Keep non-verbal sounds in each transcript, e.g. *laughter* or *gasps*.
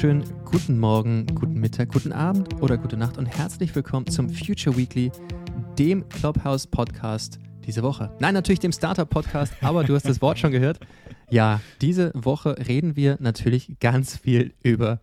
wunderschönen guten Morgen, guten Mittag, guten Abend oder gute Nacht und herzlich willkommen zum Future Weekly, dem Clubhouse Podcast diese Woche. Nein, natürlich dem Startup Podcast, aber du hast das Wort schon gehört. Ja, diese Woche reden wir natürlich ganz viel über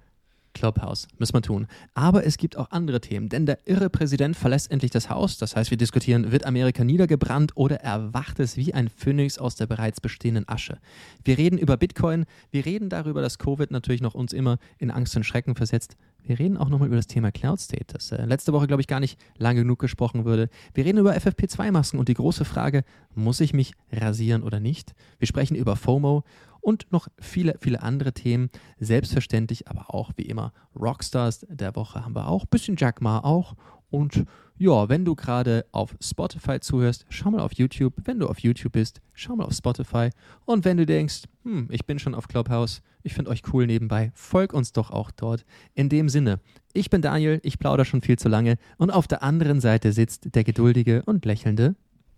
Clubhouse. Müssen wir tun. Aber es gibt auch andere Themen, denn der irre Präsident verlässt endlich das Haus. Das heißt, wir diskutieren, wird Amerika niedergebrannt oder erwacht es wie ein Phönix aus der bereits bestehenden Asche? Wir reden über Bitcoin. Wir reden darüber, dass Covid natürlich noch uns immer in Angst und Schrecken versetzt. Wir reden auch nochmal über das Thema Cloud State, das äh, letzte Woche, glaube ich, gar nicht lange genug gesprochen wurde. Wir reden über FFP2-Masken und die große Frage, muss ich mich rasieren oder nicht? Wir sprechen über FOMO und noch viele, viele andere Themen. Selbstverständlich, aber auch wie immer Rockstars der Woche haben wir auch. Bisschen Jack Ma auch. Und ja, wenn du gerade auf Spotify zuhörst, schau mal auf YouTube. Wenn du auf YouTube bist, schau mal auf Spotify. Und wenn du denkst, hm, ich bin schon auf Clubhouse, ich finde euch cool nebenbei, folg uns doch auch dort. In dem Sinne, ich bin Daniel, ich plaudere schon viel zu lange und auf der anderen Seite sitzt der geduldige und lächelnde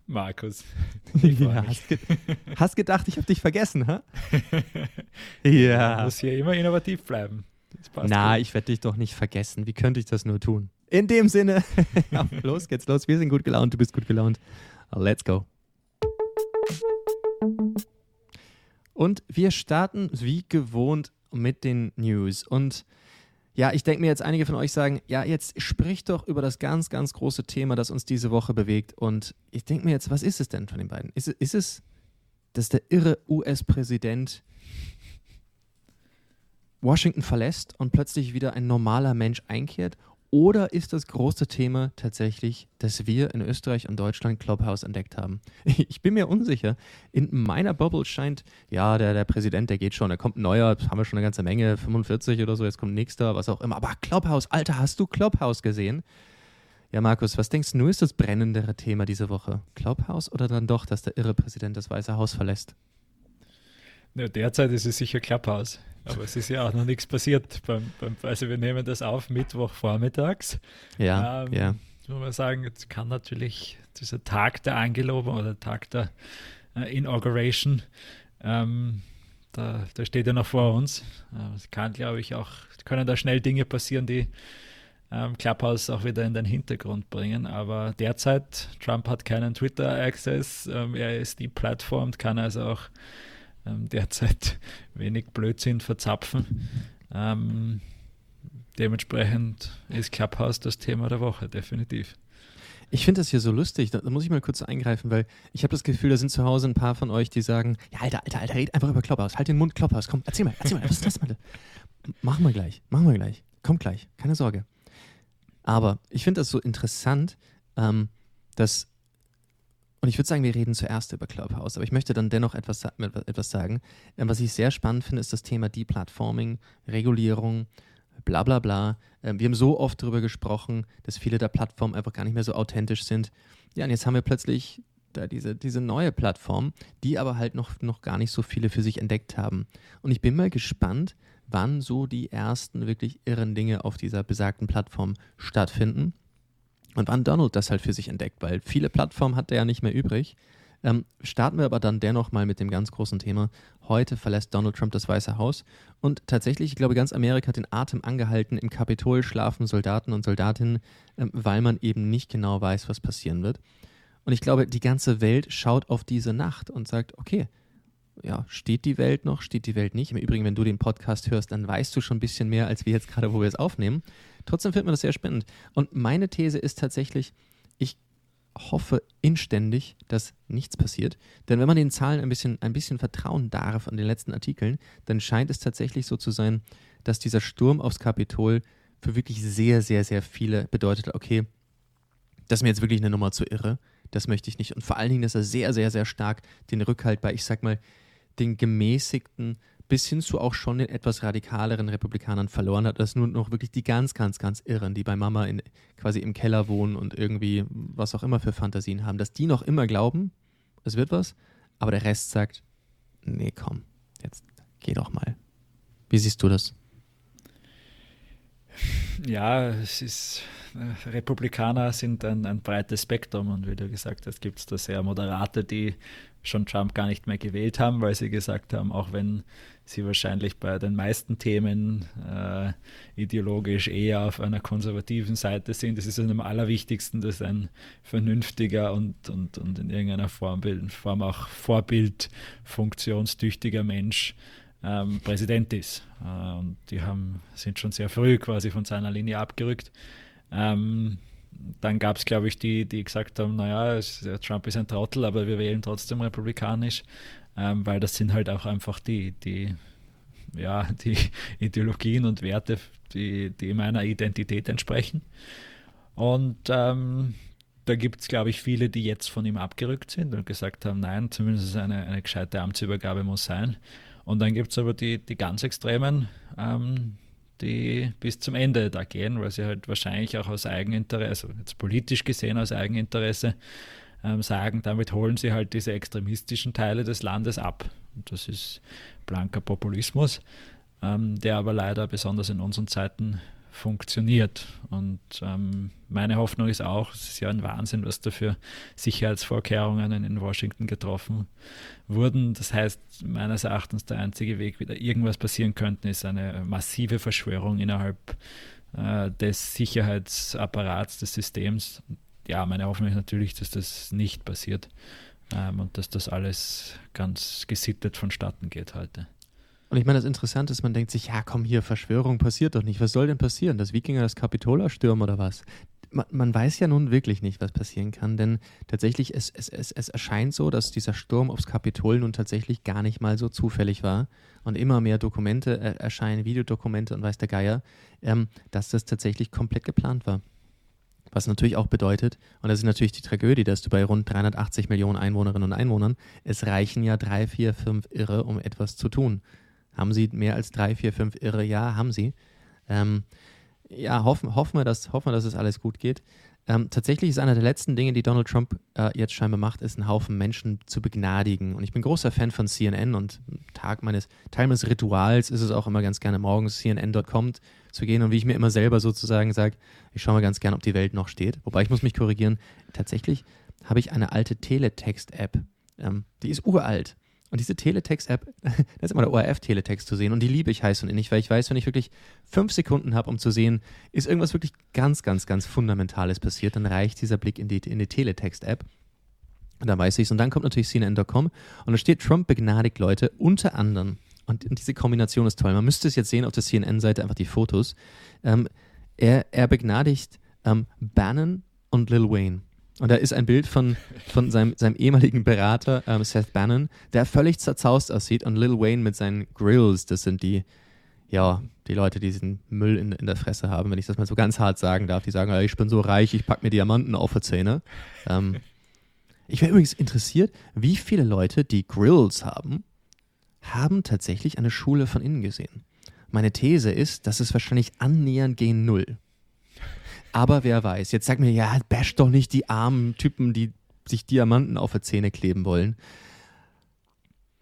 Markus. *laughs* Ja, hast, ge hast, gedacht, ich habe dich vergessen, ha? *laughs* ja. Du musst hier immer innovativ bleiben. Na, gut. ich werde dich doch nicht vergessen. Wie könnte ich das nur tun? In dem Sinne, *laughs* los geht's los. Wir sind gut gelaunt, du bist gut gelaunt. Let's go. Und wir starten wie gewohnt mit den News. Und ja, ich denke mir jetzt, einige von euch sagen, ja, jetzt sprich doch über das ganz, ganz große Thema, das uns diese Woche bewegt. Und ich denke mir jetzt, was ist es denn von den beiden? Ist, ist es, dass der irre US-Präsident Washington verlässt und plötzlich wieder ein normaler Mensch einkehrt? Oder ist das große Thema tatsächlich, dass wir in Österreich und Deutschland Clubhouse entdeckt haben? *laughs* Ich bin mir unsicher. In meiner Bubble scheint, ja, der, der Präsident, der geht schon, da kommt ein neuer, haben wir schon eine ganze Menge, 45 oder so, jetzt kommt nächster, was auch immer. Aber Clubhouse, Alter, hast du Clubhouse gesehen? Ja, Markus, was denkst du, ist das brennendere Thema diese Woche? Clubhouse oder dann doch, dass der irre Präsident das Weiße Haus verlässt? Derzeit ist es sicher Clubhouse. Aber es ist ja auch noch nichts passiert. Beim, beim, also wir nehmen das auf Mittwoch vormittags. Ja, ähm, ja. Muss man sagen, jetzt kann natürlich dieser Tag der Angelobung oder Tag der äh, Inauguration, ähm, da, da steht ja noch vor uns. Äh, es kann, glaube ich, auch, können da schnell Dinge passieren, die ähm, Clubhouse auch wieder in den Hintergrund bringen. Aber derzeit, Trump hat keinen Twitter-Access, ähm, er ist die Plattform, kann also auch ähm, derzeit wenig Blödsinn verzapfen. Ähm, dementsprechend ist Clubhouse das Thema der Woche, definitiv. Ich finde das hier so lustig, da, da, muss ich mal kurz eingreifen, weil ich habe das Gefühl, da sind zu Hause ein paar von euch, die sagen, ja, Alter, Alter, Alter, red einfach über Clubhouse, halt den Mund Clubhouse, komm, erzähl mal, erzähl mal, was ist das, Mann? Machen wir gleich, machen wir gleich, kommt gleich, keine Sorge. Aber ich finde das so interessant, ähm, dass und ich würde sagen, wir reden zuerst über Clubhouse, aber ich möchte dann dennoch etwas, etwas sagen. Ähm, was ich sehr spannend finde, ist das Thema Deplatforming, Regulierung, bla bla bla. Ähm, wir haben so oft darüber gesprochen, dass viele der Plattformen einfach gar nicht mehr so authentisch sind. Ja, und jetzt haben wir plötzlich da diese, diese neue Plattform, die aber halt noch, noch gar nicht so viele für sich entdeckt haben. Und ich bin mal gespannt, wann so die ersten wirklich irren Dinge auf dieser besagten Plattform stattfinden. Und wann Donald das halt für sich entdeckt, weil viele Plattformen hat er ja nicht mehr übrig. Ähm, starten wir aber dann dennoch mal mit dem ganz großen Thema. Heute verlässt Donald Trump das Weiße Haus und tatsächlich, ich glaube, ganz Amerika hat den Atem angehalten. Im Kapitol schlafen Soldaten und Soldatinnen, ähm, weil man eben nicht genau weiß, was passieren wird. Und ich glaube, die ganze Welt schaut auf diese Nacht und sagt, okay, ja, steht die Welt noch, steht die Welt nicht? Im Übrigen, wenn du den Podcast hörst, dann weißt du schon ein bisschen mehr, als wir jetzt gerade, wo wir es aufnehmen. Trotzdem findet man das sehr spannend. Und meine These ist tatsächlich, ich hoffe inständig, dass nichts passiert. Denn wenn man den Zahlen ein bisschen, ein bisschen vertrauen darf an den letzten Artikeln, dann scheint es tatsächlich so zu sein, dass dieser Sturm aufs Kapitol für wirklich sehr, sehr, sehr viele bedeutet, okay, das ist mir jetzt wirklich eine Nummer zu irre. Das möchte ich nicht. Und vor allen Dingen, dass er sehr, sehr, sehr stark den Rückhalt bei, ich sag mal, den gemäßigten bis hin zu auch schon den etwas radikaleren Republikanern verloren hat, dass nur noch wirklich die ganz, ganz, ganz Irren, die bei Mama in, quasi im Keller wohnen und irgendwie was auch immer für Fantasien haben, dass die noch immer glauben, es wird was, aber der Rest sagt, nee, komm, jetzt geh doch mal. Wie siehst du das? Ja, es ist äh, Republikaner sind ein, ein, breites Spektrum und wie du gesagt hast, gibt es da sehr Moderate, die schon Trump gar nicht mehr gewählt haben, weil sie gesagt haben, auch wenn sie wahrscheinlich bei den meisten Themen äh, ideologisch eher auf einer konservativen Seite sind. Es ist am allerwichtigsten, dass ein vernünftiger und, und, und in irgendeiner Form, Form auch Vorbild funktionstüchtiger Mensch ähm, Präsident ist. Äh, und die haben, sind schon sehr früh quasi von seiner Linie abgerückt. Ähm, dann gab es, glaube ich, die, die gesagt haben, naja, Trump ist ein Trottel, aber wir wählen trotzdem republikanisch, ähm, weil das sind halt auch einfach die, die, ja, *laughs* die Ideologien und Werte, die, die meiner Identität entsprechen. Und ähm, da gibt es, glaube ich, viele, die jetzt von ihm abgerückt sind und gesagt haben, nein, zumindest eine, eine gescheite Amtsübergabe muss sein. Und dann gibt es aber die, die ganz Extremen, ähm, die bis zum Ende da gehen, weil sie halt wahrscheinlich auch aus Eigeninteresse, also jetzt politisch gesehen aus Eigeninteresse, ähm, sagen, damit holen sie halt diese extremistischen Teile des Landes ab. Und das ist blanker Populismus, ähm, der aber leider besonders in unseren Zeiten funktioniert. Und ähm, meine Hoffnung ist auch, es ist ja ein Wahnsinn, was da für Sicherheitsvorkehrungen in Washington getroffen wurden. Das heißt, meines Erachtens der einzige Weg, wie da irgendwas passieren könnte, ist eine massive Verschwörung innerhalb äh, des Sicherheitsapparats, des Systems. Ja, meine Hoffnung ist natürlich, dass das nicht passiert ähm, und dass das alles ganz gesittet vonstatten geht heute. Und ich meine, das Interessante ist, man denkt sich, ja komm hier, Verschwörung passiert doch nicht. Was soll denn passieren? Dass Wikinger das Kapitol erstürmen oder was? Man, man, weiß ja nun wirklich nicht, was passieren kann, denn tatsächlich, es, es, es, es erscheint so, dass dieser Sturm aufs Kapitol nun tatsächlich gar nicht mal so zufällig war und immer mehr Dokumente äh, erscheinen, Videodokumente und weiß der Geier, ähm, dass das tatsächlich komplett geplant war. Was natürlich auch bedeutet, und das ist natürlich die Tragödie, dass du bei rund 380 Millionen Einwohnerinnen und Einwohnern, es reichen ja drei, vier, fünf Irre, um etwas zu tun. Haben sie mehr als drei, vier, fünf Irre? Ja, haben sie. Ähm, ja, hoffen, hoffen, wir, dass, hoffen wir, dass es alles gut geht. Ähm, tatsächlich ist einer der letzten Dinge, die Donald Trump äh, jetzt scheinbar macht, ist einen Haufen Menschen zu begnadigen. Und ich bin großer Fan von CNN und Tag meines, Teil meines Rituals ist es auch immer ganz gerne morgens CNN.com zu gehen und wie ich mir immer selber sozusagen sage, ich schaue mal ganz gerne, ob die Welt noch steht. Wobei ich muss mich korrigieren, tatsächlich habe ich eine alte Teletext-App. Ähm, die ist uralt. Und diese Teletext-App, *laughs* da ist immer der ORF-Teletext zu sehen und die liebe ich heiß und innig, weil ich weiß, wenn ich wirklich fünf Sekunden habe, um zu sehen, ist irgendwas wirklich ganz, ganz, ganz Fundamentales passiert, dann reicht dieser Blick in die, in die Teletext-App. Und da weiß ich es. Und dann kommt natürlich CNN.com und da steht, Trump begnadigt Leute, unter anderem, und, und diese Kombination ist toll, man müsste es jetzt sehen auf der CNN-Seite, einfach die Fotos, ähm, er, er begnadigt ähm, Bannon und Lil Wayne. Und da ist ein Bild von, von seinem, seinem ehemaligen Berater ähm, Seth Bannon, der völlig zerzaust aussieht und Lil Wayne mit seinen Grills, das sind die, ja, die Leute, die diesen Müll in, in der Fresse haben, wenn ich das mal so ganz hart sagen darf. Die sagen, ich bin so reich, ich pack mir Diamanten auf die Zähne. Ähm, ich wäre übrigens interessiert, wie viele Leute, die Grills haben, haben tatsächlich eine Schule von innen gesehen. Meine These ist, dass es wahrscheinlich annähernd gegen Null. Aber wer weiß, jetzt sag mir, ja, bash doch nicht die armen Typen, die sich Diamanten auf die Zähne kleben wollen.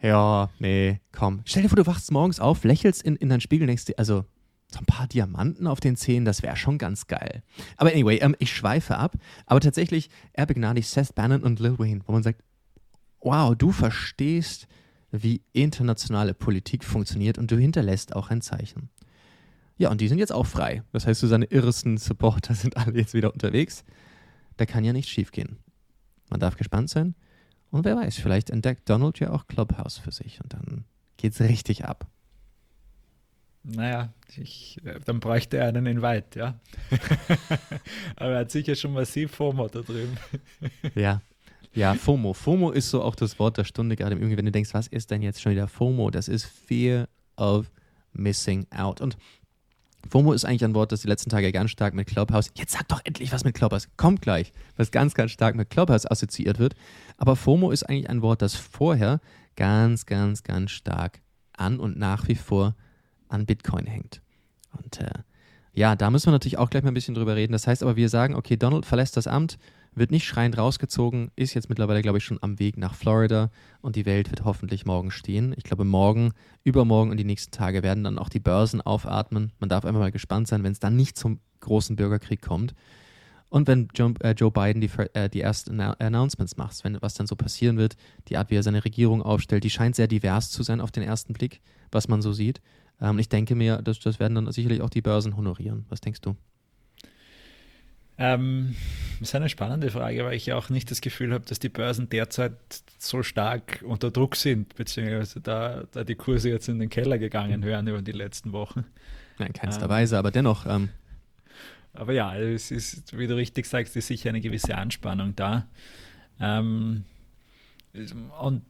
Ja, nee, komm. Stell dir vor, du wachst morgens auf, lächelst in, in deinen Spiegel, denkst dir, also so ein paar Diamanten auf den Zähnen, das wäre schon ganz geil. Aber anyway, ähm, ich schweife ab. Aber tatsächlich, er begnadigt Seth Bannon und Lil Wayne, wo man sagt, wow, du verstehst, wie internationale Politik funktioniert und du hinterlässt auch ein Zeichen. Ja, und die sind jetzt auch frei. Das heißt, so seine irresten Supporter sind alle jetzt wieder unterwegs. Da kann ja nichts schiefgehen. Man darf gespannt sein. Und wer weiß, vielleicht entdeckt Donald ja auch Clubhouse für sich und dann geht's richtig ab. Naja, ich, äh, dann bräuchte er einen Invite, ja. *laughs* Aber er hat sicher schon massiv FOMO da drüben. *laughs* ja, ja, FOMO. FOMO ist so auch das Wort der Stunde, gerade irgendwie, wenn du denkst, was ist denn jetzt schon wieder FOMO? Das ist Fear of Missing Out. Und FOMO ist eigentlich ein Wort, das die letzten Tage ganz stark mit Clubhouse, jetzt sag doch endlich was mit Clubhouse, kommt gleich, was ganz, ganz stark mit Clubhouse assoziiert wird. Aber FOMO ist eigentlich ein Wort, das vorher ganz, ganz, ganz stark an und nach wie vor an Bitcoin hängt. Und äh, ja, da müssen wir natürlich auch gleich mal ein bisschen drüber reden. Das heißt aber, wir sagen, okay, Donald verlässt das Amt, wird nicht schreiend rausgezogen, ist jetzt mittlerweile, glaube ich, schon am Weg nach Florida und die Welt wird hoffentlich morgen stehen. Ich glaube, morgen, übermorgen und die nächsten Tage werden dann auch die Börsen aufatmen. Man darf einfach mal gespannt sein, wenn es dann nicht zum großen Bürgerkrieg kommt. Und wenn Joe, äh, Joe Biden die, äh, die ersten Announcements macht, wenn, was dann so passieren wird, die Art, wie er seine Regierung aufstellt, die scheint sehr divers zu sein auf den ersten Blick, was man so sieht. Ähm, ich denke mir, das, das werden dann sicherlich auch die Börsen honorieren. Was denkst du? Ähm, das ist eine spannende Frage, weil ich ja auch nicht das Gefühl habe, dass die Börsen derzeit so stark unter Druck sind, beziehungsweise da, da die Kurse jetzt in den Keller gegangen hören über die letzten Wochen. Nein, keinster ähm, Weise, aber dennoch. Ähm, aber ja, es ist, wie du richtig sagst, ist sicher eine gewisse Anspannung da. Ähm, und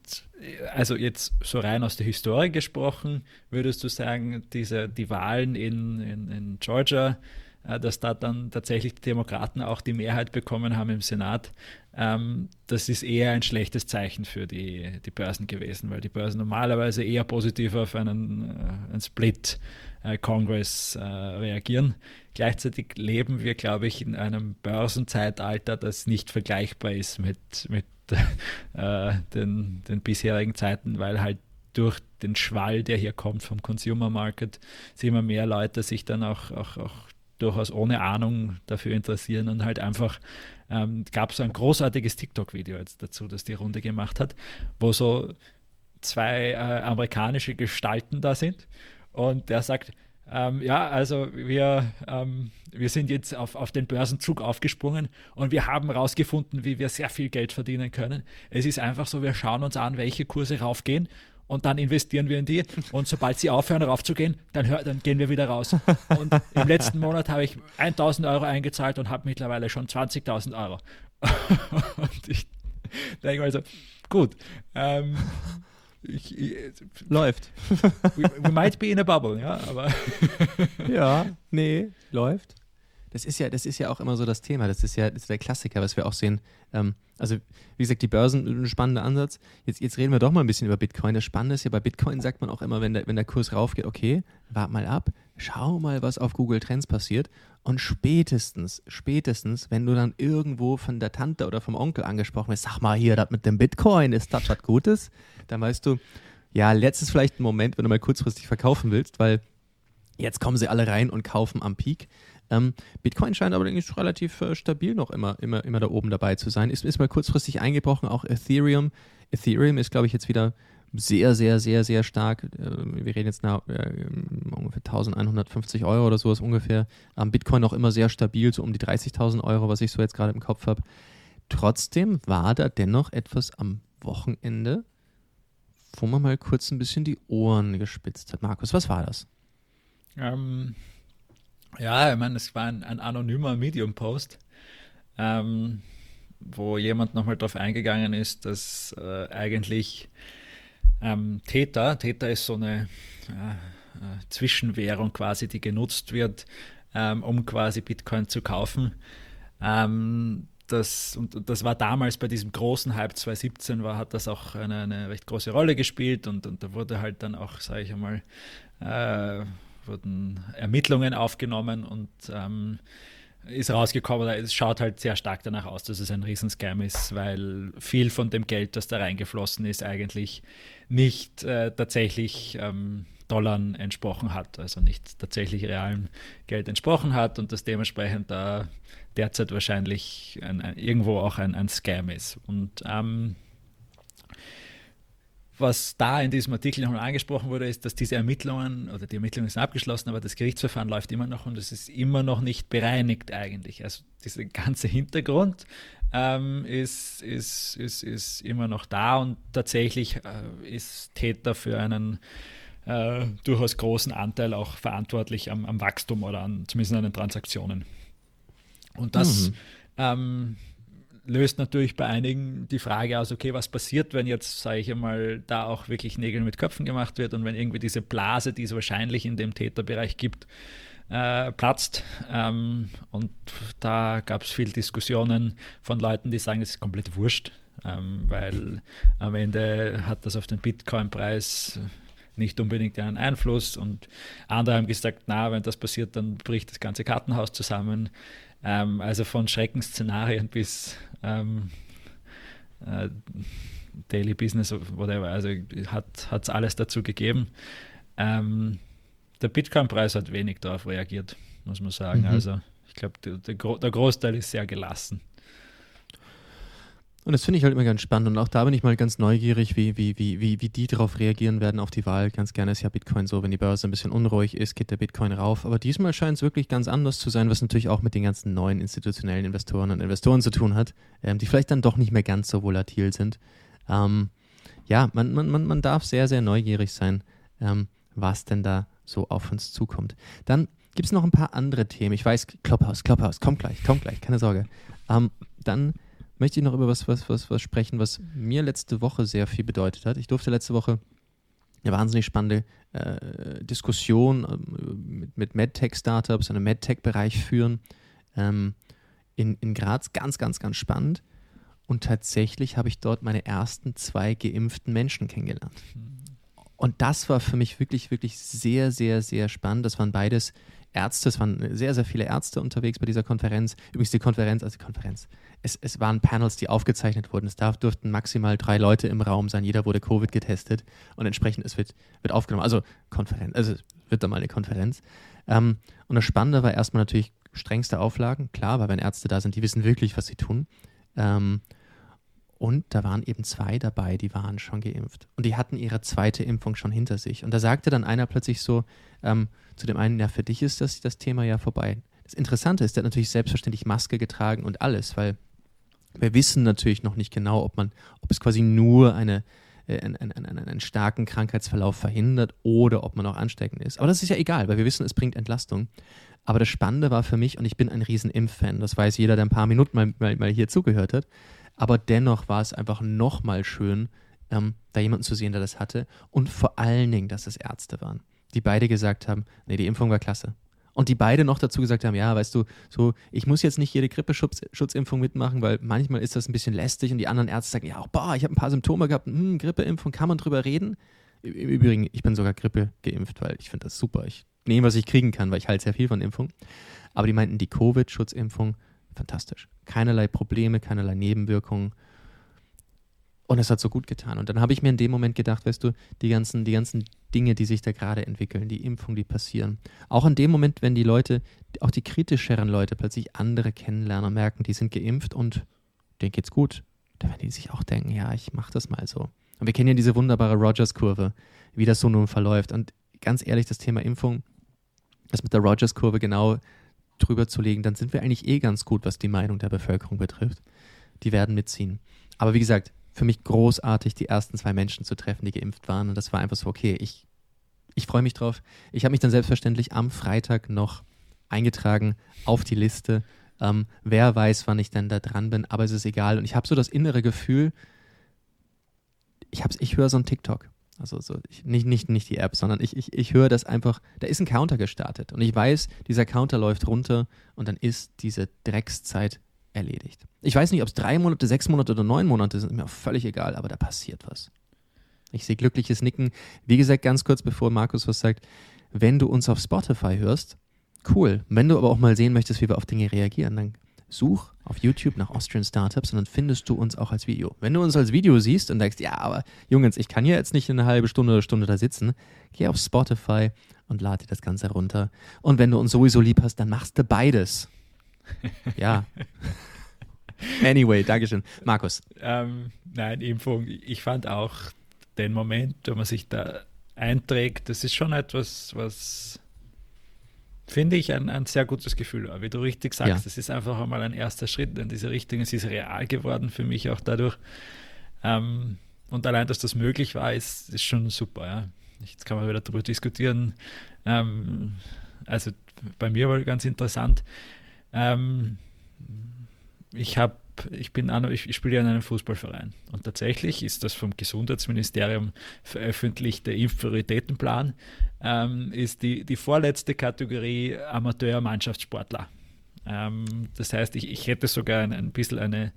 also jetzt so rein aus der Historie gesprochen, würdest du sagen, diese, die Wahlen in, in, in Georgia, dass da dann tatsächlich die Demokraten auch die Mehrheit bekommen haben im Senat, ähm, das ist eher ein schlechtes Zeichen für die, die Börsen gewesen, weil die Börsen normalerweise eher positiv auf einen, äh, einen Split äh, Congress äh, reagieren. Gleichzeitig leben wir, glaube ich, in einem Börsenzeitalter, das nicht vergleichbar ist mit, mit *laughs* äh, den, den bisherigen Zeiten, weil halt durch den Schwall, der hier kommt vom Consumer Market, sehen immer mehr Leute sich dann auch, auch, auch durchaus ohne Ahnung dafür interessieren und halt einfach ähm, gab es ein großartiges TikTok-Video jetzt dazu, das die Runde gemacht hat, wo so zwei äh, amerikanische Gestalten da sind und der sagt, ähm, ja, also wir, ähm, wir sind jetzt auf, auf den Börsenzug aufgesprungen und wir haben herausgefunden, wie wir sehr viel Geld verdienen können. Es ist einfach so, wir schauen uns an, welche Kurse raufgehen und dann investieren wir in die und sobald sie aufhören raufzugehen, dann, hör, dann gehen wir wieder raus. Und im letzten Monat habe ich 1000 Euro eingezahlt und habe mittlerweile schon 20.000 Euro. *laughs* und ich denke also, gut, ähm, ich, ich, läuft. We, we, might be in a bubble, ja, aber. ja, nee, läuft. Das ist ja, das ist ja auch immer so das Thema. Das ist ja das ist der Klassiker, was wir auch sehen. Ähm, also, wie gesagt, die Börsen, ein spannender Ansatz. Jetzt, jetzt reden wir doch mal ein bisschen über Bitcoin. Das Spannende ist ja, bei Bitcoin sagt man auch immer, wenn der, wenn der Kurs raufgeht, okay, wart mal ab, schau mal, was auf Google Trends passiert. Und spätestens, spätestens, wenn du dann irgendwo von der Tante oder vom Onkel angesprochen wirst, sag mal hier, das mit dem Bitcoin, ist das was Gutes? Dann weißt du, ja, letztes vielleicht ein Moment, wenn du mal kurzfristig verkaufen willst, weil jetzt kommen sie alle rein und kaufen am Peak. Ähm, Bitcoin scheint aber eigentlich relativ äh, stabil noch immer, immer, immer da oben dabei zu sein. Ist, ist mal kurzfristig eingebrochen, auch Ethereum. Ethereum ist, glaube ich, jetzt wieder sehr, sehr, sehr, sehr stark. Äh, wir reden jetzt nach äh, ungefähr 1150 Euro oder sowas ungefähr. Am Bitcoin noch immer sehr stabil, so um die 30.000 Euro, was ich so jetzt gerade im Kopf habe. Trotzdem war da dennoch etwas am Wochenende, wo man mal kurz ein bisschen die Ohren gespitzt hat. Markus, was war das? Ähm, ja, ich meine, es war ein, ein anonymer Medium-Post, ähm, wo jemand nochmal darauf eingegangen ist, dass äh, eigentlich ähm, Theta, Theta ist so eine äh, Zwischenwährung quasi, die genutzt wird, ähm, um quasi Bitcoin zu kaufen. Ähm, das, und das war damals bei diesem großen Hype 2017, war, hat das auch eine, eine recht große Rolle gespielt und, und da wurde halt dann auch, sage ich einmal, äh, wurden Ermittlungen aufgenommen und ähm, ist rausgekommen, es schaut halt sehr stark danach aus, dass es ein Riesenscam ist, weil viel von dem Geld, das da reingeflossen ist, eigentlich nicht äh, tatsächlich ähm, Dollar entsprochen hat, also nicht tatsächlich realem Geld entsprochen hat und das dementsprechend da derzeit wahrscheinlich ein, ein, irgendwo auch ein, ein Scam ist. Und ähm, was da in diesem Artikel nochmal angesprochen wurde, ist, dass diese Ermittlungen oder die Ermittlungen sind abgeschlossen, aber das Gerichtsverfahren läuft immer noch und es ist immer noch nicht bereinigt eigentlich. Also dieser ganze Hintergrund ähm, ist, ist, ist, ist immer noch da und tatsächlich äh, ist Täter für einen äh, durchaus großen Anteil auch verantwortlich am, am, Wachstum oder an, zumindest an den Transaktionen. Und das mhm. ähm, löst natürlich bei einigen die Frage aus, okay, was passiert, wenn jetzt, sage ich einmal, da auch wirklich Nägel mit Köpfen gemacht wird und wenn irgendwie diese Blase, die es wahrscheinlich in dem Täterbereich gibt, äh, platzt. Ähm, und da gab es viel Diskussionen von Leuten, die sagen, es ist komplett wurscht, ähm, weil am Ende hat das auf den Bitcoin-Preis nicht unbedingt einen Einfluss und andere haben gesagt, na, wenn das passiert, dann bricht das ganze Kartenhaus zusammen. Ähm, also von Schreckensszenarien bis ähm, äh, Daily Business, whatever. Also hat es alles dazu gegeben. Ähm, der Bitcoin-Preis hat wenig darauf reagiert, muss man sagen. Mhm. Also ich glaube, der, der Großteil ist sehr gelassen. Und das finde ich halt immer ganz spannend. Und auch da bin ich mal ganz neugierig, wie, wie, wie, wie, wie die darauf reagieren werden auf die Wahl. Ganz gerne ist ja Bitcoin so, wenn die Börse ein bisschen unruhig ist, geht der Bitcoin rauf. Aber diesmal scheint es wirklich ganz anders zu sein, was natürlich auch mit den ganzen neuen institutionellen Investoren und Investoren zu tun hat, ähm, die vielleicht dann doch nicht mehr ganz so volatil sind. Ähm, ja, man, man, man, man darf sehr, sehr neugierig sein, ähm, was denn da so auf uns zukommt. Dann gibt es noch ein paar andere Themen. Ich weiß, Klopphaus, Klopphaus, kommt gleich, kommt gleich, keine Sorge. Ähm, dann möchte ich noch über was, was, was, was sprechen, was mir letzte Woche sehr viel bedeutet hat. Ich durfte letzte Woche eine wahnsinnig spannende äh, Diskussion äh, mit, mit MedTech-Startups, einem MedTech-Bereich führen ähm, in, in Graz. Ganz, ganz, ganz spannend. Und tatsächlich habe ich dort meine ersten zwei geimpften Menschen kennengelernt. Und das war für mich wirklich, wirklich sehr, sehr, sehr spannend. Das waren beides Ärzte, es waren sehr, sehr viele Ärzte unterwegs bei dieser Konferenz. Übrigens die Konferenz, also die Konferenz, es, es waren Panels, die aufgezeichnet wurden. Es darf, durften maximal drei Leute im Raum sein. Jeder wurde Covid getestet und entsprechend es wird, wird aufgenommen. Also Konferenz, also wird dann mal eine Konferenz. Ähm, und das Spannende war erstmal natürlich strengste Auflagen. Klar, weil wenn Ärzte da sind, die wissen wirklich, was sie tun. Ähm, und da waren eben zwei dabei, die waren schon geimpft. Und die hatten ihre zweite Impfung schon hinter sich. Und da sagte dann einer plötzlich so ähm, zu dem einen, ja, für dich ist das, das Thema ja vorbei. Das Interessante ist, der hat natürlich selbstverständlich Maske getragen und alles, weil wir wissen natürlich noch nicht genau, ob man, ob es quasi nur eine, äh, einen, einen, einen, starken Krankheitsverlauf verhindert oder ob man auch ansteckend ist. Aber das ist ja egal, weil wir wissen, es bringt Entlastung. Aber das Spannende war für mich, und ich bin ein riesen Impf-Fan, das weiß jeder, der ein paar Minuten mal, mal, mal hier zugehört hat, aber dennoch war es einfach nochmal schön, ähm, da jemanden zu sehen, der das hatte und vor allen Dingen, dass es Ärzte waren, die beide gesagt haben, nee, die Impfung war klasse. Und die beide noch dazu gesagt haben, ja, weißt du, so, ich muss jetzt nicht jede Grippeschutzimpfung mitmachen, weil manchmal ist das ein bisschen lästig und die anderen Ärzte sagen, ja, boah, ich habe ein paar Symptome gehabt, hm, Grippeimpfung, kann man drüber reden? Im Übrigen, ich bin sogar Grippe geimpft, weil ich finde das super. Ich nehme, was ich kriegen kann, weil ich halte sehr viel von Impfung. Aber die meinten, die Covid-Schutzimpfung, fantastisch. Keinerlei Probleme, keinerlei Nebenwirkungen. Und es hat so gut getan. Und dann habe ich mir in dem Moment gedacht, weißt du, die ganzen, die ganzen Dinge, die sich da gerade entwickeln, die Impfungen, die passieren. Auch in dem Moment, wenn die Leute, auch die kritischeren Leute plötzlich andere kennenlernen und merken, die sind geimpft und denen geht's gut, da werden die sich auch denken, ja, ich mache das mal so. Und wir kennen ja diese wunderbare Rogers-Kurve, wie das so nun verläuft. Und ganz ehrlich, das Thema Impfung, das mit der Rogers-Kurve genau drüber zu legen, dann sind wir eigentlich eh ganz gut, was die Meinung der Bevölkerung betrifft. Die werden mitziehen. Aber wie gesagt, für mich großartig, die ersten zwei Menschen zu treffen, die geimpft waren. Und das war einfach so, okay, ich, ich freue mich drauf. Ich habe mich dann selbstverständlich am Freitag noch eingetragen auf die Liste. Ähm, wer weiß, wann ich denn da dran bin, aber es ist egal. Und ich habe so das innere Gefühl, ich, ich höre so ein TikTok. Also so, ich, nicht, nicht, nicht die App, sondern ich, ich, ich höre das einfach, da ist ein Counter gestartet. Und ich weiß, dieser Counter läuft runter und dann ist diese Dreckszeit erledigt. Ich weiß nicht, ob es drei Monate, sechs Monate oder neun Monate sind, mir auch völlig egal, aber da passiert was. Ich sehe glückliches Nicken. Wie gesagt, ganz kurz bevor Markus was sagt, wenn du uns auf Spotify hörst, cool. Wenn du aber auch mal sehen möchtest, wie wir auf Dinge reagieren, dann such auf YouTube nach Austrian Startups und dann findest du uns auch als Video. Wenn du uns als Video siehst und denkst, ja, aber Jungs, ich kann ja jetzt nicht eine halbe Stunde oder Stunde da sitzen, geh auf Spotify und lade dir das Ganze runter. Und wenn du uns sowieso lieb hast, dann machst du beides. *laughs* Ja. anyway, Dankeschön. Markus. Ähm, nein, Impfung. Ich fand auch den Moment, wo man sich da einträgt, das ist schon etwas, was finde ich ein, ein sehr gutes Gefühl. Wie du richtig sagst, ja. das ist einfach einmal ein erster Schritt in diese Richtung. Es ist real geworden für mich auch dadurch. Ähm, und allein, dass das möglich war, ist, ist schon super. Ja. Jetzt kann man wieder darüber diskutieren. Ähm, also bei mir war ganz interessant. Ähm, ich habe ich bin an, ich, spiele in einem Fußballverein und tatsächlich ist das vom Gesundheitsministerium veröffentlichte Impfprioritätenplan ähm, ist die, die vorletzte Kategorie Amateur-Mannschaftssportler. Ähm, das heißt, ich, ich hätte sogar ein, ein bisschen eine,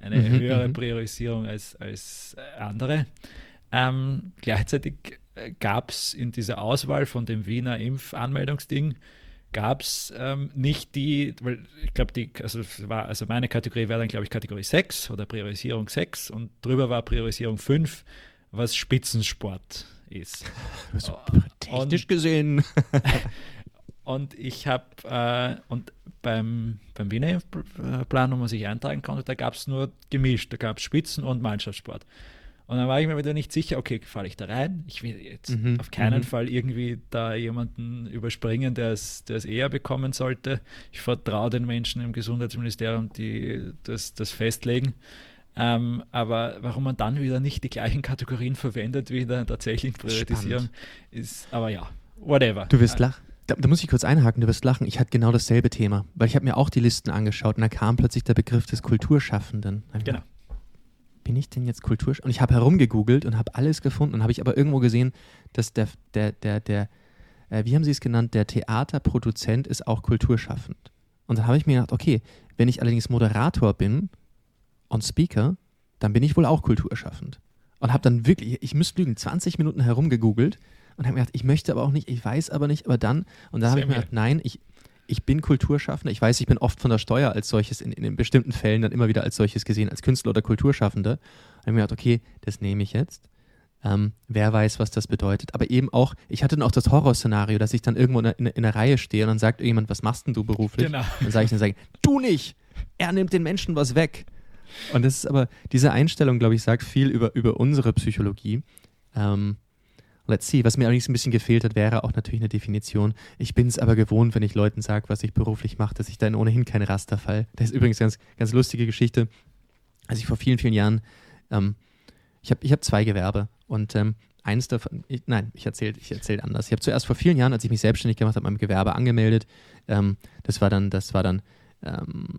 eine mhm, höhere mhm. Priorisierung als, als andere. Ähm, gleichzeitig gab es in dieser Auswahl von dem Wiener Impfanmeldungsding gab es ähm, nicht die, weil ich glaube, die, also war, also meine Kategorie wäre dann, glaube ich, Kategorie 6 oder Priorisierung 6 und drüber war Priorisierung 5, was Spitzensport ist. *laughs* Also, technisch und, gesehen. *laughs* und ich habe, äh, und beim, beim Wiener Plan, wo man sich eintragen konnte, da gab es nur gemischt, da gab es Spitzen- und Mannschaftssport. Und dann war ich mir wieder nicht sicher, okay, falle ich da rein? Ich will jetzt mhm. auf keinen mhm. Fall irgendwie da jemanden überspringen, der es, der es eher bekommen sollte. Ich vertraue den Menschen im Gesundheitsministerium, die das, das festlegen. Ähm, aber warum man dann wieder nicht die gleichen Kategorien verwendet wie in der tatsächlichen Priorisierung, ist, aber ja, whatever. Du wirst lachen. Da, da, muss ich kurz einhaken, du wirst lachen. Ich hatte genau dasselbe Thema, weil ich habe mir auch die Listen angeschaut und da kam plötzlich der Begriff des Kulturschaffenden. Genau bin ich denn jetzt Kultur? Und ich habe herumgegoogelt und habe alles gefunden und habe ich aber irgendwo gesehen, dass der, der, der, der, äh, wie haben Sie es genannt, der Theaterproduzent ist auch kulturschaffend. Und da habe ich mir gedacht, okay, wenn ich allerdings Moderator bin und Speaker, dann bin ich wohl auch kulturschaffend. Und habe dann wirklich, ich müsste lügen, 20 Minuten herumgegoogelt und habe mir gedacht, ich möchte aber auch nicht, ich weiß aber nicht, aber dann, und dann habe ich mir gedacht, nein, ich, ich bin Kulturschaffender. Ich weiß, ich bin oft von der Steuer als solches in, in bestimmten Fällen dann immer wieder als solches gesehen, als Künstler oder Kulturschaffende. Und ich habe mir gedacht, okay, das nehme ich jetzt. Ähm, wer weiß, was das bedeutet. Aber eben auch, ich hatte dann auch das Horrorszenario, dass ich dann irgendwo in, in, in einer Reihe stehe und dann sagt irgendjemand, was machst denn du beruflich? Genau. Dann sage ich dann, sage, du nicht! Er nimmt den Menschen was weg. Und das ist aber, diese Einstellung, glaube ich, sagt viel über, über unsere Psychologie. Ähm, Let's see. Was mir allerdings ein bisschen gefehlt hat, wäre auch natürlich eine Definition. Ich bin es aber gewohnt, wenn ich Leuten sage, was ich beruflich mache, dass ich dann ohnehin kein Raster fall. Das ist übrigens eine ganz, ganz lustige Geschichte. Als ich vor vielen, vielen Jahren, ähm, ich habe ich hab zwei Gewerbe und ähm, eins davon, ich, nein, ich erzähle ich erzähl anders. Ich habe zuerst vor vielen Jahren, als ich mich selbstständig gemacht habe, mein Gewerbe angemeldet. Ähm, das war dann, das war dann ähm,